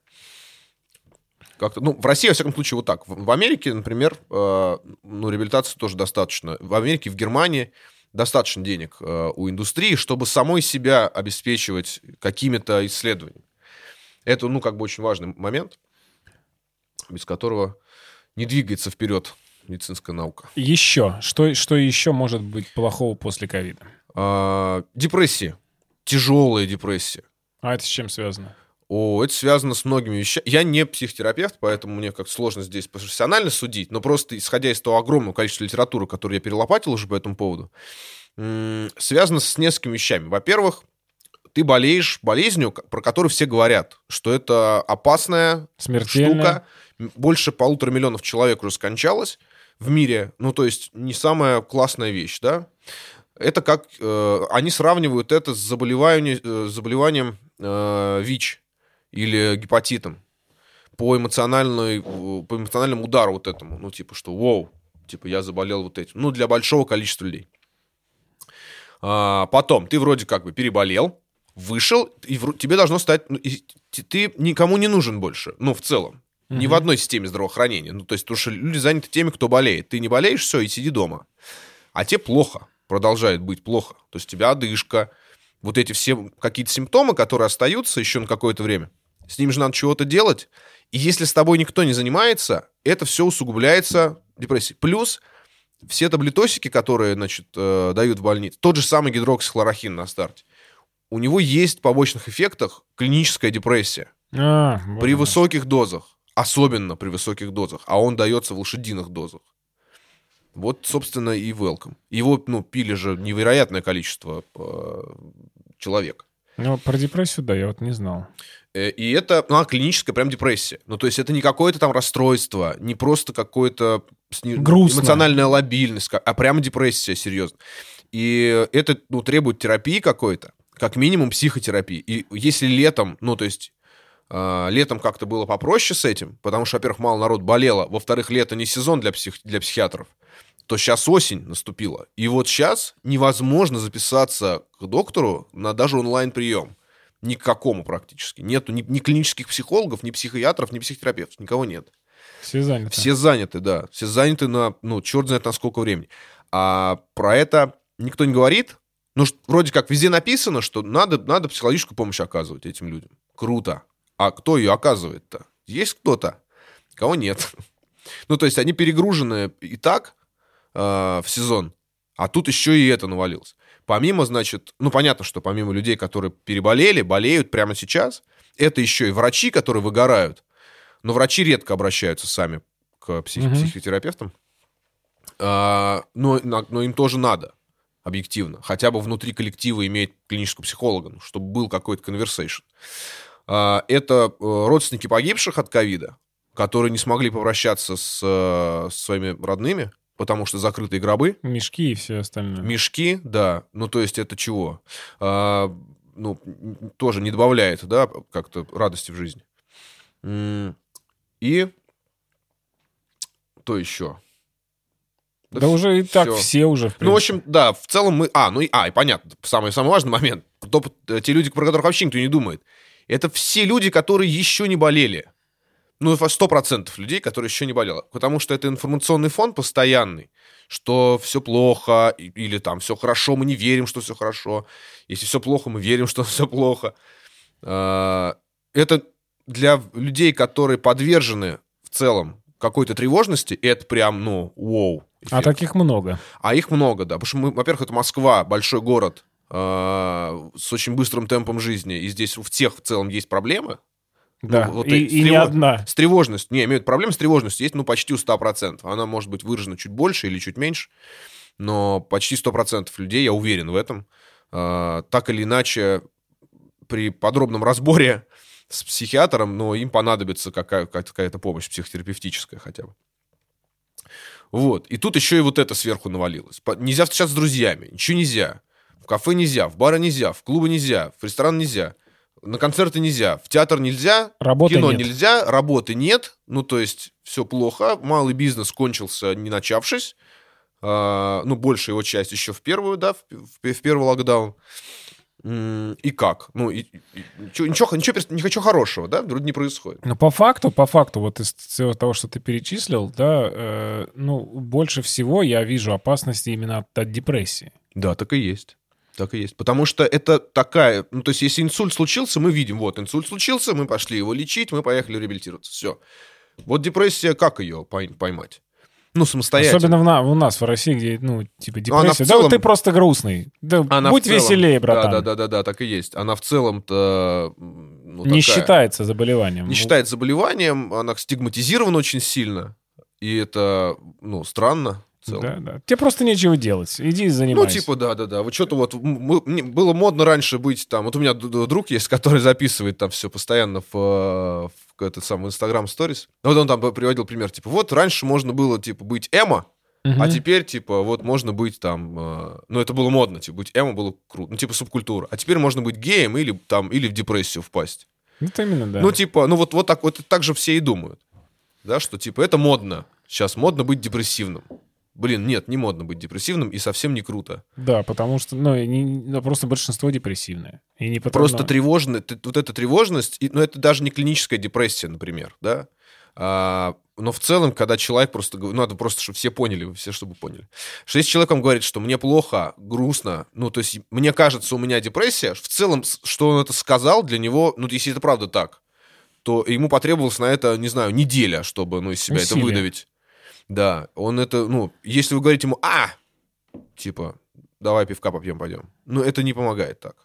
Как-то, ну, в России, во всяком случае, вот так. В, в Америке, например, э, ну, реабилитации тоже достаточно. В Америке, в Германии достаточно денег э, у индустрии, чтобы самой себя обеспечивать какими-то исследованиями. Это, ну, как бы очень важный момент, без которого не двигается вперед медицинская наука. Еще. Что, что еще может быть плохого после ковида? А, депрессия. Тяжелая депрессия. А это с чем связано? О, это связано с многими вещами. Я не психотерапевт, поэтому мне как сложно здесь профессионально судить, но просто исходя из того огромного количества литературы, которую я перелопатил уже по этому поводу, связано с несколькими вещами. Во-первых, ты болеешь болезнью, про которую все говорят, что это опасная штука. Больше полутора миллионов человек уже скончалось в мире. Ну, то есть не самая классная вещь, да? Это как... Э, они сравнивают это с заболеванием, э, заболеванием э, ВИЧ или гепатитом по, эмоциональной, по эмоциональному удару вот этому. Ну, типа, что, вау, типа, я заболел вот этим. Ну, для большого количества людей. А, потом, ты вроде как бы переболел, вышел, и в, тебе должно стать... Ну, и, ты никому не нужен больше, ну, в целом. Ни в одной системе здравоохранения. Ну, то есть, потому что люди заняты теми, кто болеет. Ты не болеешь, все, и сиди дома. А тебе плохо продолжает быть плохо. То есть у тебя одышка, вот эти все какие-то симптомы, которые остаются еще на какое-то время, с ними же надо чего-то делать. И если с тобой никто не занимается, это все усугубляется депрессией. Плюс все таблетосики, которые, значит, э, дают в больнице, тот же самый гидроксихлорохин на старте, у него есть в побочных эффектах клиническая депрессия. А, вот при высоких дозах, особенно при высоких дозах, а он дается в лошадиных дозах. Вот, собственно, и welcome. Его, ну, пили же невероятное количество э, человек. Ну, про депрессию, да, я вот не знал. Э, и это, ну, клиническая прям депрессия. Ну, то есть это не какое-то там расстройство, не просто какое-то Грустно. эмоциональная лобильность, а прям депрессия, серьезно. И это, ну, требует терапии какой-то, как минимум психотерапии. И если летом, ну, то есть летом как-то было попроще с этим, потому что, во-первых, мало народ болело, во-вторых, лето не сезон для, псих... для психиатров то сейчас осень наступила. И вот сейчас невозможно записаться к доктору на даже онлайн-прием. Ни к какому практически. Нету ни, ни клинических психологов, ни психиатров, ни психотерапевтов. Никого нет. Все заняты. Все заняты, да. Все заняты на, ну, черт знает на сколько времени. А про это никто не говорит. Ну, вроде как везде написано, что надо, надо психологическую помощь оказывать этим людям. Круто. А кто ее оказывает-то? Есть кто-то? Кого нет? Ну, то есть они перегружены и так, э, в сезон. А тут еще и это навалилось. Помимо, значит, ну понятно, что помимо людей, которые переболели, болеют прямо сейчас, это еще и врачи, которые выгорают. Но врачи редко обращаются сами к псих- угу. психотерапевтам. А, но, но им тоже надо, объективно. Хотя бы внутри коллектива иметь клинического психолога, ну, чтобы был какой-то конверсейшн. А, это э, родственники погибших от ковида, которые не смогли попрощаться с, э, с своими родными, потому что закрытые гробы. Мешки и все остальное. Мешки, да. Ну, то есть это чего? А, ну, тоже не добавляет, да, как-то радости в жизни. И то еще. Да, да уже и так все, все уже, в Ну, в общем, да, в целом мы... А, ну и, а, и понятно, самый, самый важный момент. То, те люди, про которых вообще никто не думает. Это все люди, которые еще не болели ну, сто процентов людей, которые еще не болело. Потому что это информационный фон постоянный, что все плохо, или там все хорошо, мы не верим, что все хорошо. Если все плохо, мы верим, что все плохо. А, это для людей, которые подвержены в целом какой-то тревожности, это прям, ну, вау. А эффект. таких много. А их много, да. Потому что, мы, во-первых, это Москва, большой город с очень быстрым темпом жизни, и здесь у всех в целом есть проблемы. Да, ну, вот и, и, и тревож... не одна. С тревожностью. Не, имеют проблемы с тревожностью. Есть, ну, почти у 100%. Она может быть выражена чуть больше или чуть меньше, но почти 100% людей, я уверен в этом, э, так или иначе при подробном разборе с психиатром, но им понадобится какая-то помощь психотерапевтическая хотя бы. Вот. И тут еще и вот это сверху навалилось. Нельзя встречаться с друзьями, ничего нельзя. Кафе нельзя, в бары нельзя, в клубы нельзя, в ресторан нельзя, на концерты нельзя, в театр нельзя, работы кино нет. нельзя, работы нет. Ну, то есть все плохо. Малый бизнес кончился, не начавшись. А, ну, большая его часть еще в первую, да, в, в, в первый локдаун. И как? Ну, и, и, ничего, ничего, ничего, ничего хорошего, да, вроде не происходит. Ну, по факту, по факту, вот из всего того, что ты перечислил, да, э, ну, больше всего я вижу опасности именно от, от депрессии. Да, так и есть. Так и есть. Потому что это такая... Ну, то есть, если инсульт случился, мы видим, вот, инсульт случился, мы пошли его лечить, мы поехали реабилитироваться. Все. Вот депрессия, как ее поймать? Ну, самостоятельно. Особенно в на, у нас, в России, где, ну, типа, депрессия. Целом... Да вот ты просто грустный. Да она будь целом... веселее, братан. Да-да-да, так и есть. Она в целом-то... Ну, не такая... считается заболеванием. Не считается заболеванием, она стигматизирована очень сильно. И это, ну, странно целом. Да, да. Тебе просто нечего делать. Иди занимайся. Ну, типа, да, да, да. Вот что-то вот... Мы, было модно раньше быть там... Вот у меня друг есть, который записывает там все постоянно в, в этот самый Instagram Stories. Вот он там приводил пример. Типа, вот раньше можно было, типа, быть эмо, Угу. А теперь, типа, вот можно быть там... Э, ну, это было модно, типа, быть эмо было круто. Ну, типа, субкультура. А теперь можно быть геем или там, или в депрессию впасть. Это именно, да. Ну, типа, ну вот, вот так вот так же все и думают. Да, что, типа, это модно. Сейчас модно быть депрессивным блин, нет, не модно быть депрессивным и совсем не круто. Да, потому что, ну, не, ну просто большинство депрессивное. И не потому, просто тревожно, вот эта тревожность, ну, это даже не клиническая депрессия, например, да, а, но в целом, когда человек просто... Ну, надо просто, чтобы все поняли, все чтобы поняли. Что если человек вам говорит, что мне плохо, грустно, ну, то есть мне кажется, у меня депрессия, в целом, что он это сказал, для него, ну, если это правда так, то ему потребовалось на это, не знаю, неделя, чтобы, ну, из себя Усилие. это выдавить. Да, он это, ну, если вы говорите ему, а, типа, давай пивка попьем, пойдем. Ну, это не помогает так.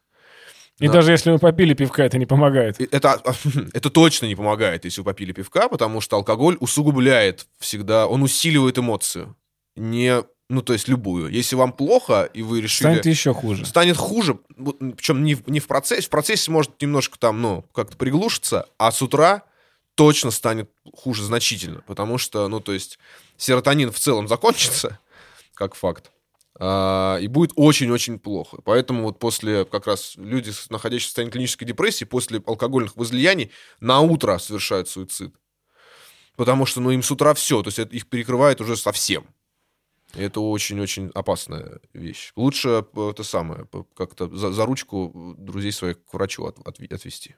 И да. даже если вы попили пивка, это не помогает. Это, это точно не помогает, если вы попили пивка, потому что алкоголь усугубляет всегда, он усиливает эмоцию. Не, ну, то есть любую. Если вам плохо, и вы решили... Станет еще хуже. Станет хуже, причем не, не в процессе. В процессе может немножко там, ну, как-то приглушиться, а с утра точно станет хуже значительно, потому что, ну, то есть серотонин в целом закончится, как факт, а, и будет очень-очень плохо. Поэтому вот после как раз люди, находящиеся в состоянии клинической депрессии, после алкогольных возлияний на утро совершают суицид. Потому что, ну, им с утра все, то есть это их перекрывает уже совсем. И это очень-очень опасная вещь. Лучше э, это самое, как-то за, за ручку друзей своих к врачу от, от, отвести.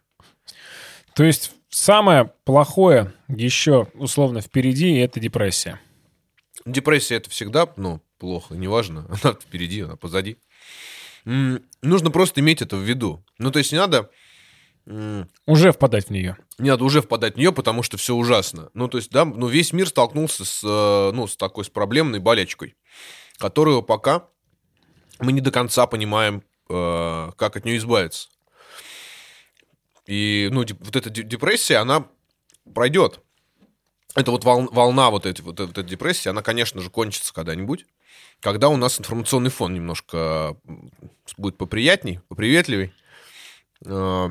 То есть самое плохое еще условно впереди это депрессия. Депрессия это всегда, ну, плохо, неважно, она впереди, она позади. нужно просто иметь это в виду. Ну, то есть не надо... Уже впадать в нее. Не надо уже впадать в нее, потому что все ужасно. Ну, то есть, да, ну, весь мир столкнулся с, э, ну, с такой, с проблемной болячкой, которую пока мы не до конца понимаем, э, как от нее избавиться. И, ну, вот эта депрессия, она пройдет эта вот волна, вот, эти, вот, эта депрессия, она, конечно же, кончится когда-нибудь, когда у нас информационный фон немножко будет поприятней, поприветливей, э,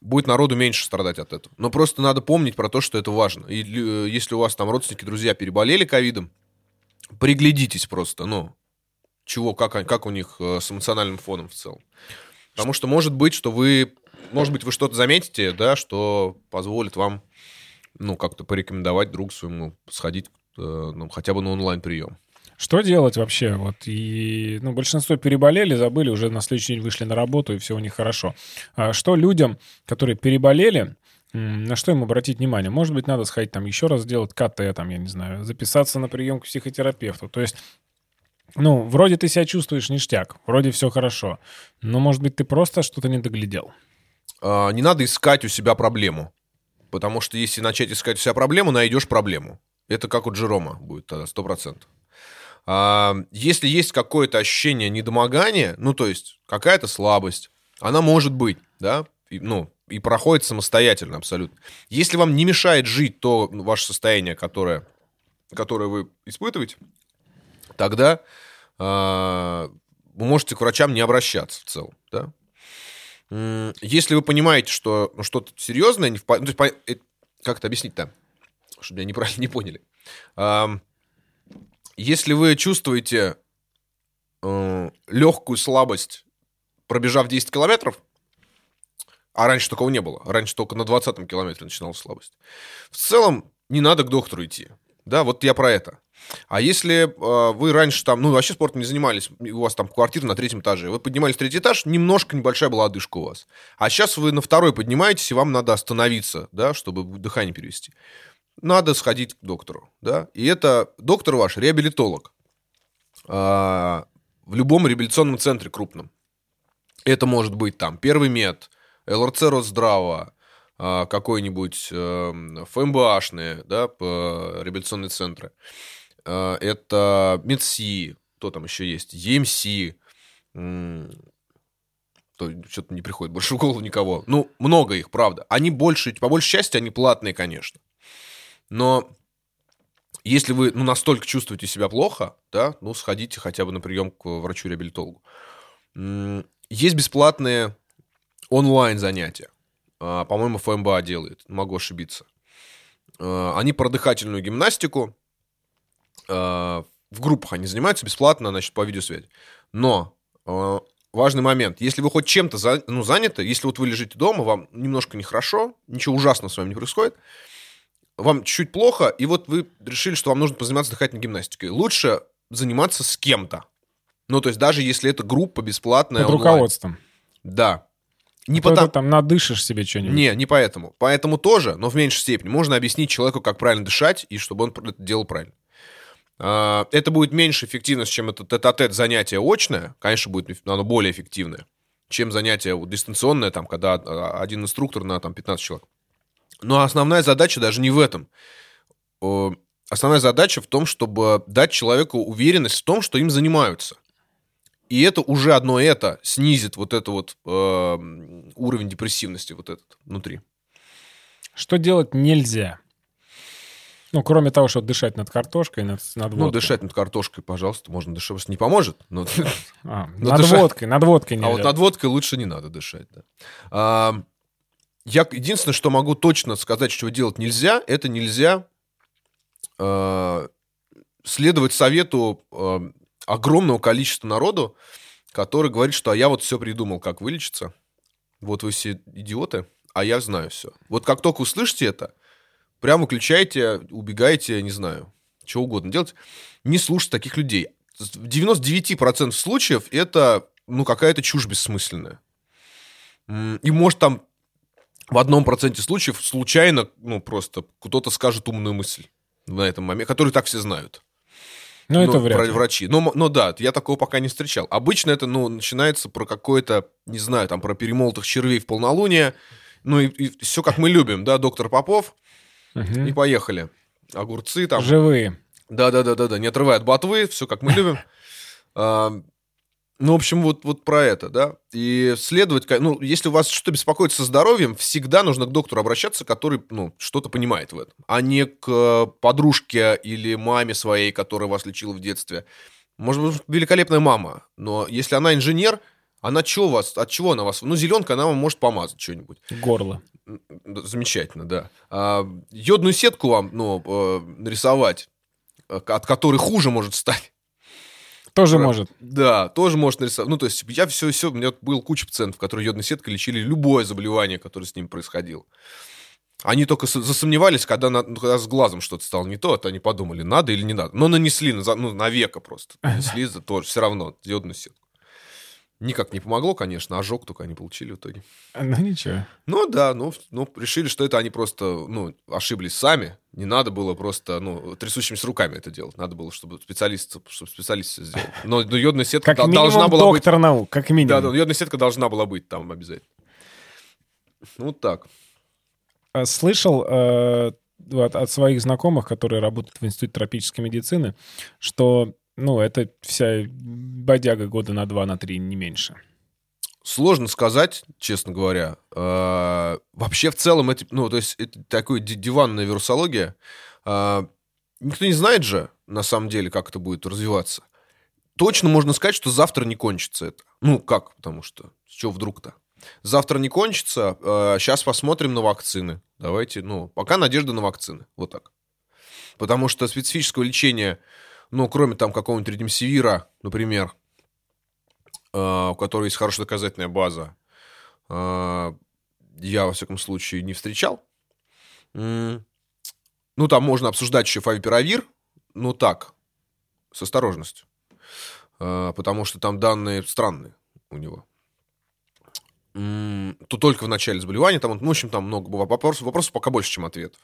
будет народу меньше страдать от этого. Но просто надо помнить про то, что это важно. И э, если у вас там родственники, друзья переболели ковидом, приглядитесь просто, ну, чего, как, как у них э, с эмоциональным фоном в целом. Потому что может быть, что вы, может быть, вы что-то заметите, да, что позволит вам ну, как-то порекомендовать другу своему сходить э, ну, хотя бы на онлайн-прием. Что делать вообще? Вот и ну, большинство переболели, забыли, уже на следующий день вышли на работу, и все у них хорошо. А что людям, которые переболели, на что им обратить внимание? Может быть, надо сходить там еще раз сделать КТ, там, я не знаю, записаться на прием к психотерапевту. То есть ну, вроде ты себя чувствуешь ништяк, вроде все хорошо, но, может быть, ты просто что-то не доглядел. А, не надо искать у себя проблему. Потому что если начать искать у себя проблему, найдешь проблему. Это как у Джерома будет тогда, 100%. А, если есть какое-то ощущение недомогания, ну, то есть какая-то слабость, она может быть, да, и, ну, и проходит самостоятельно абсолютно. Если вам не мешает жить то ну, ваше состояние, которое, которое вы испытываете, тогда э, вы можете к врачам не обращаться в целом, да. Если вы понимаете, что ну, что-то серьезное, не в, ну, то есть, э, как это объяснить-то, чтобы меня неправильно не поняли. Если вы чувствуете э, легкую слабость, пробежав 10 километров, а раньше такого не было, раньше только на 20 километре начиналась слабость, в целом не надо к доктору идти. Да, вот я про это. А если э, вы раньше там, ну, вообще спортом не занимались, у вас там квартира на третьем этаже, вы поднимались третий этаж, немножко небольшая была одышка у вас. А сейчас вы на второй поднимаетесь, и вам надо остановиться, да, чтобы дыхание перевести надо сходить к доктору, да, и это доктор ваш реабилитолог а, в любом реабилитационном центре крупном. Это может быть там Первый мед, ЛРЦ Росздрава, какой-нибудь э, ФМБАшные, да, реабилитационные центры. А, это МедСи, кто там еще есть, ЕМС, что-то не приходит больше в голову никого. Ну, много их, правда. Они больше, по большей части, они платные, конечно. Но если вы ну, настолько чувствуете себя плохо, да, ну, сходите хотя бы на прием к врачу-реабилитологу. Есть бесплатные онлайн занятия. А, по-моему, ФМБА делает, могу ошибиться. А, они про дыхательную гимнастику. А, в группах они занимаются бесплатно, значит, по видеосвязи. Но важный момент. Если вы хоть чем-то за, ну, заняты, если вот вы лежите дома, вам немножко нехорошо, ничего ужасного с вами не происходит, вам чуть-чуть плохо, и вот вы решили, что вам нужно позаниматься дыхательной гимнастикой. Лучше заниматься с кем-то. Ну, то есть даже если это группа бесплатная Под онлайн. руководством. Да. Не а потому... там надышишь себе что-нибудь. Не, не поэтому. Поэтому тоже, но в меньшей степени. Можно объяснить человеку, как правильно дышать, и чтобы он это делал правильно. А, это будет меньше эффективность, чем это тет-а-тет занятие очное. Конечно, будет оно более эффективное, чем занятие дистанционное, там, когда а, один инструктор на там, 15 человек. Но основная задача даже не в этом. Основная задача в том, чтобы дать человеку уверенность в том, что им занимаются. И это уже одно это снизит вот это вот э, уровень депрессивности вот этот внутри. Что делать нельзя? Ну, кроме того, что дышать над картошкой, над, над водкой. Ну, дышать над картошкой, пожалуйста, можно дышать. Не поможет, но... А, над дышать... водкой, над водкой нельзя. А вот над водкой лучше не надо дышать, да. А, я единственное, что могу точно сказать, что делать нельзя, это нельзя э, следовать совету э, огромного количества народу, который говорит, что а я вот все придумал, как вылечиться. Вот вы все идиоты, а я знаю все. Вот как только услышите это, прям выключайте, убегайте, не знаю, что угодно делать. Не слушать таких людей. В 99% случаев это ну, какая-то чушь бессмысленная. И может там в одном проценте случаев случайно, ну, просто кто-то скажет умную мысль на этом моменте, которую так все знают. Ну, это ну, вряд ли. Врачи. Но, но да, я такого пока не встречал. Обычно это, ну, начинается про какое-то, не знаю, там, про перемолотых червей в полнолуние. Ну, и, и все как мы любим, да, доктор Попов. Угу. И поехали. Огурцы там. Живые. Да-да-да-да-да, не отрывая от ботвы, все как мы любим. Ну, в общем, вот, вот про это, да. И следовать, ну, если у вас что-то беспокоит со здоровьем, всегда нужно к доктору обращаться, который, ну, что-то понимает в этом, а не к подружке или маме своей, которая вас лечила в детстве. Может быть, великолепная мама, но если она инженер, она что вас, от чего она вас? Ну, зеленка, она вам может помазать что-нибудь. Горло. Замечательно, да. А, йодную сетку вам, ну, э, нарисовать, э, от которой хуже может стать. Тоже Про... может. Да, тоже может нарисовать. Ну, то есть я все, все, у меня был куча пациентов, которые йодной сеткой лечили любое заболевание, которое с ним происходило. Они только засомневались, когда, на, ну, когда с глазом что-то стало не то, это они подумали, надо или не надо. Но нанесли на, ну, на века просто. Нанесли за тоже, все равно, диодную сетку. Никак не помогло, конечно, ожог только они получили в итоге. Ну, ничего. Ну, да, ну, ну, решили, что это они просто, ну, ошиблись сами. Не надо было просто, ну, трясущимися руками это делать. Надо было, чтобы специалист, чтобы специалист все сделал. Но, но йодная сетка как должна была доктор быть... наук, как минимум. Да, да, йодная сетка должна была быть там обязательно. Ну, так. э, слышал э, от, от своих знакомых, которые работают в Институте тропической медицины, что, ну, это вся бодяга года на два, на три, не меньше. Сложно сказать, честно говоря. Э, вообще, в целом, это, ну, то есть, это такая диванная вирусология. Э, никто не знает же, на самом деле, как это будет развиваться. Точно можно сказать, что завтра не кончится это. Ну, как? Потому что, с чего вдруг-то? Завтра не кончится. Сейчас посмотрим на вакцины. Давайте, ну, пока надежда на вакцины. Вот так. Потому что специфического лечения, ну, кроме там какого-нибудь редемсивира, например, Э, у которой есть хорошая доказательная база, э, я, во всяком случае, не встречал. Ну, там можно обсуждать еще фавипиравир, ну так, с осторожностью. Э, потому что там данные странные у него. То только в начале заболевания, там, ну, в общем, там много вопросов, вопросов пока больше, чем ответов.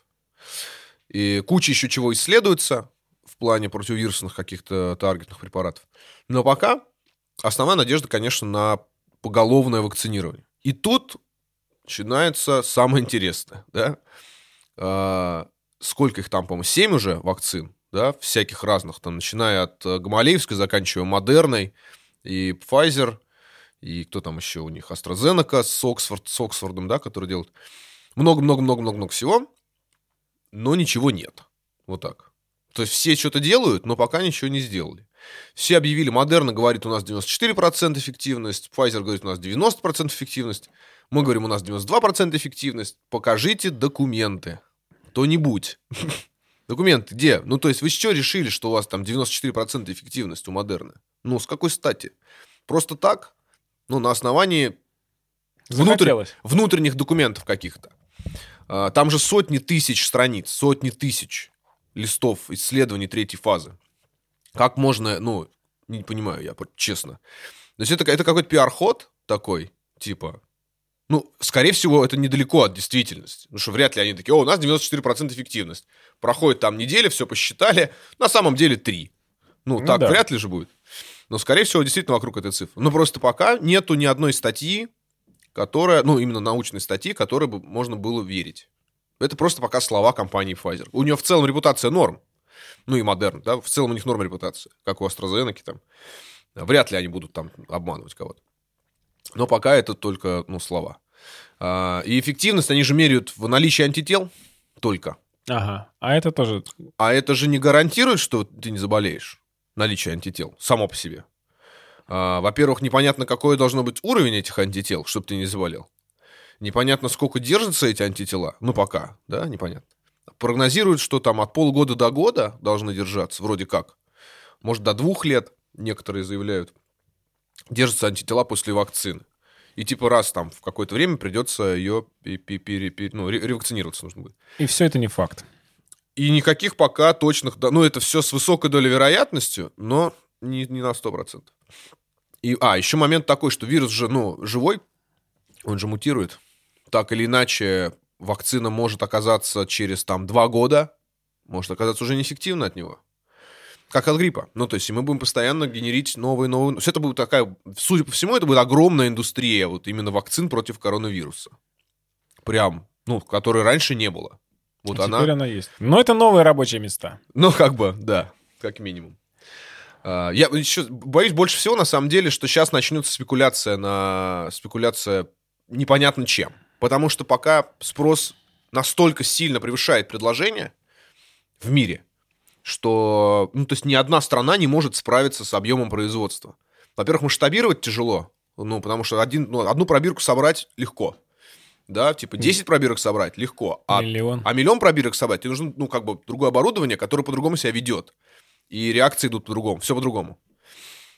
И куча еще чего исследуется плане противовирусных каких-то таргетных препаратов. Но пока основная надежда, конечно, на поголовное вакцинирование. И тут начинается самое интересное, да? А, сколько их там, по-моему, 7 уже вакцин, да, всяких разных, там, начиная от э, Гамалеевской, заканчивая Модерной, и Pfizer, и кто там еще у них, AstraZeneca с, Оксфорд, с Оксфордом, да, который делают. Много-много-много-много-много всего, но ничего нет. Вот так. То есть все что-то делают, но пока ничего не сделали. Все объявили, Модерна говорит, у нас 94% эффективность, Pfizer говорит, у нас 90% эффективность, мы говорим, у нас 92% эффективность. Покажите документы. Кто-нибудь. Документы где? Ну, то есть вы что решили, что у вас там 94% эффективность у Модерны? Ну, с какой стати? Просто так? Ну, на основании внутрь... внутренних документов каких-то. А, там же сотни тысяч страниц, сотни тысяч листов исследований третьей фазы. Как можно, ну, не понимаю я, честно. То есть это, это какой-то пиар-ход такой, типа, ну, скорее всего, это недалеко от действительности. Потому что вряд ли они такие, о, у нас 94% эффективность. Проходит там неделя, все посчитали, на самом деле 3. Ну, ну так да. вряд ли же будет. Но, скорее всего, действительно вокруг этой цифры. Но просто пока нету ни одной статьи, которая, ну, именно научной статьи, которой бы можно было верить. Это просто пока слова компании Pfizer. У нее в целом репутация норм ну и модерн, да, в целом у них норма репутации, как у AstraZeneca там. Вряд ли они будут там обманывать кого-то. Но пока это только, ну, слова. А, и эффективность они же меряют в наличии антител только. Ага, а это тоже... А это же не гарантирует, что ты не заболеешь, наличие антител, само по себе. А, во-первых, непонятно, какой должно быть уровень этих антител, чтобы ты не заболел. Непонятно, сколько держатся эти антитела. Ну, пока, да, непонятно прогнозируют, что там от полгода до года должны держаться, вроде как. Может, до двух лет, некоторые заявляют, держатся антитела после вакцины. И типа раз там в какое-то время придется ее ну, ревакцинироваться нужно будет. И все это не факт. И никаких пока точных... Ну, это все с высокой долей вероятностью, но не, не на 100%. И, а, еще момент такой, что вирус же, ну, живой, он же мутирует. Так или иначе, вакцина может оказаться через там два года, может оказаться уже неэффективна от него. Как от гриппа. Ну, то есть, мы будем постоянно генерить новые, новые... Все это будет такая... Судя по всему, это будет огромная индустрия вот именно вакцин против коронавируса. Прям, ну, которой раньше не было. Вот а она... Теперь она есть. Но это новые рабочие места. Ну, как бы, да, как минимум. А, я еще боюсь больше всего, на самом деле, что сейчас начнется спекуляция на... Спекуляция непонятно чем. Потому что пока спрос настолько сильно превышает предложение в мире, что, ну, то есть ни одна страна не может справиться с объемом производства. Во-первых, масштабировать тяжело, ну, потому что один, ну, одну пробирку собрать легко. Да, типа 10 пробирок собрать легко. А, миллион. А миллион пробирок собрать, тебе нужно, ну, как бы другое оборудование, которое по-другому себя ведет. И реакции идут по-другому, все по-другому.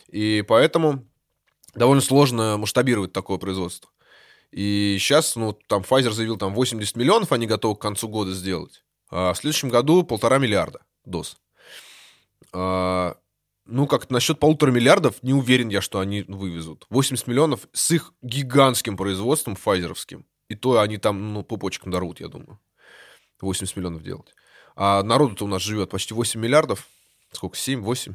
И поэтому довольно сложно масштабировать такое производство. И сейчас, ну, там Pfizer заявил, там 80 миллионов они готовы к концу года сделать. А в следующем году полтора миллиарда доз. А, ну, как насчет полутора миллиардов, не уверен я, что они вывезут. 80 миллионов с их гигантским производством файзеровским. И то они там, ну, пупочком дорвут, я думаю. 80 миллионов делать. А народу-то у нас живет почти 8 миллиардов. Сколько? 7, 8?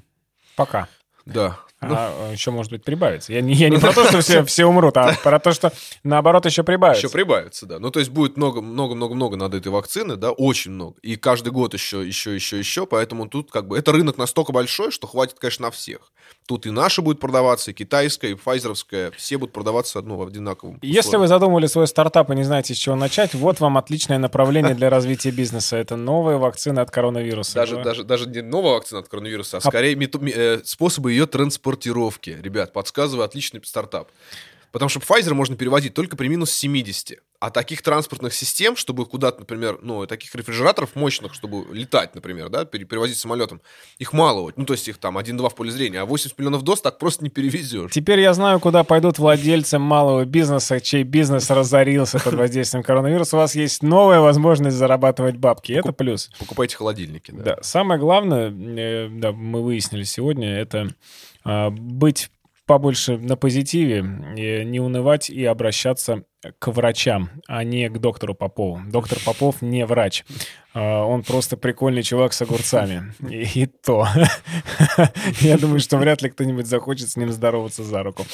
Пока. Да. А еще, может быть, прибавится. Я не, я не про то, что все, все умрут, а про то, что наоборот еще прибавится. Еще прибавится, да. Ну, то есть будет много-много-много-много надо этой вакцины, да, очень много. И каждый год еще, еще, еще, еще. Поэтому тут как бы это рынок настолько большой, что хватит, конечно, на всех. Тут и наша будет продаваться, и китайская, и файзеровская. Все будут продаваться ну, в одинаковом Если вы задумали свой стартап и не знаете, с чего начать, вот вам отличное направление для развития бизнеса. Это новая вакцина от коронавируса. Даже, даже, даже не новая вакцина от коронавируса, а, а скорее э, способы ее транспортировки. Ребят, подсказываю, отличный стартап. Потому что Pfizer можно перевозить только при минус 70. А таких транспортных систем, чтобы куда-то, например, ну, таких рефрижераторов мощных, чтобы летать, например, да, перевозить самолетом, их мало. Ну, то есть их там 1-2 в поле зрения, а 80 миллионов доз так просто не перевезешь. Теперь я знаю, куда пойдут владельцы малого бизнеса, чей бизнес разорился под воздействием коронавируса. У вас есть новая возможность зарабатывать бабки. Это плюс. Покупайте холодильники, да. Да. Самое главное, э, да, мы выяснили сегодня, это э, быть побольше на позитиве, не унывать и обращаться к врачам, а не к доктору Попову. Доктор Попов не врач. А, он просто прикольный чувак с огурцами. И, и то. Я думаю, что вряд ли кто-нибудь захочет с ним здороваться за руку.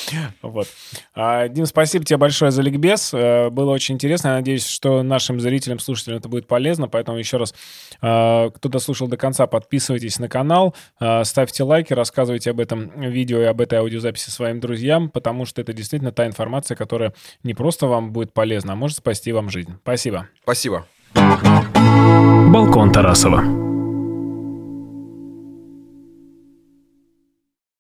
Вот. А, Дим, спасибо тебе большое за ликбез. Э, было очень интересно. Я надеюсь, что нашим зрителям, слушателям это будет полезно. Поэтому еще раз, а, кто дослушал до конца, подписывайтесь на канал, ставьте лайки, рассказывайте об этом видео и об этой аудиозаписи своим друзьям, потому что это действительно та информация, которая не просто вам будет полезна, а может спасти вам жизнь. Спасибо. Спасибо. Балкон Тарасова.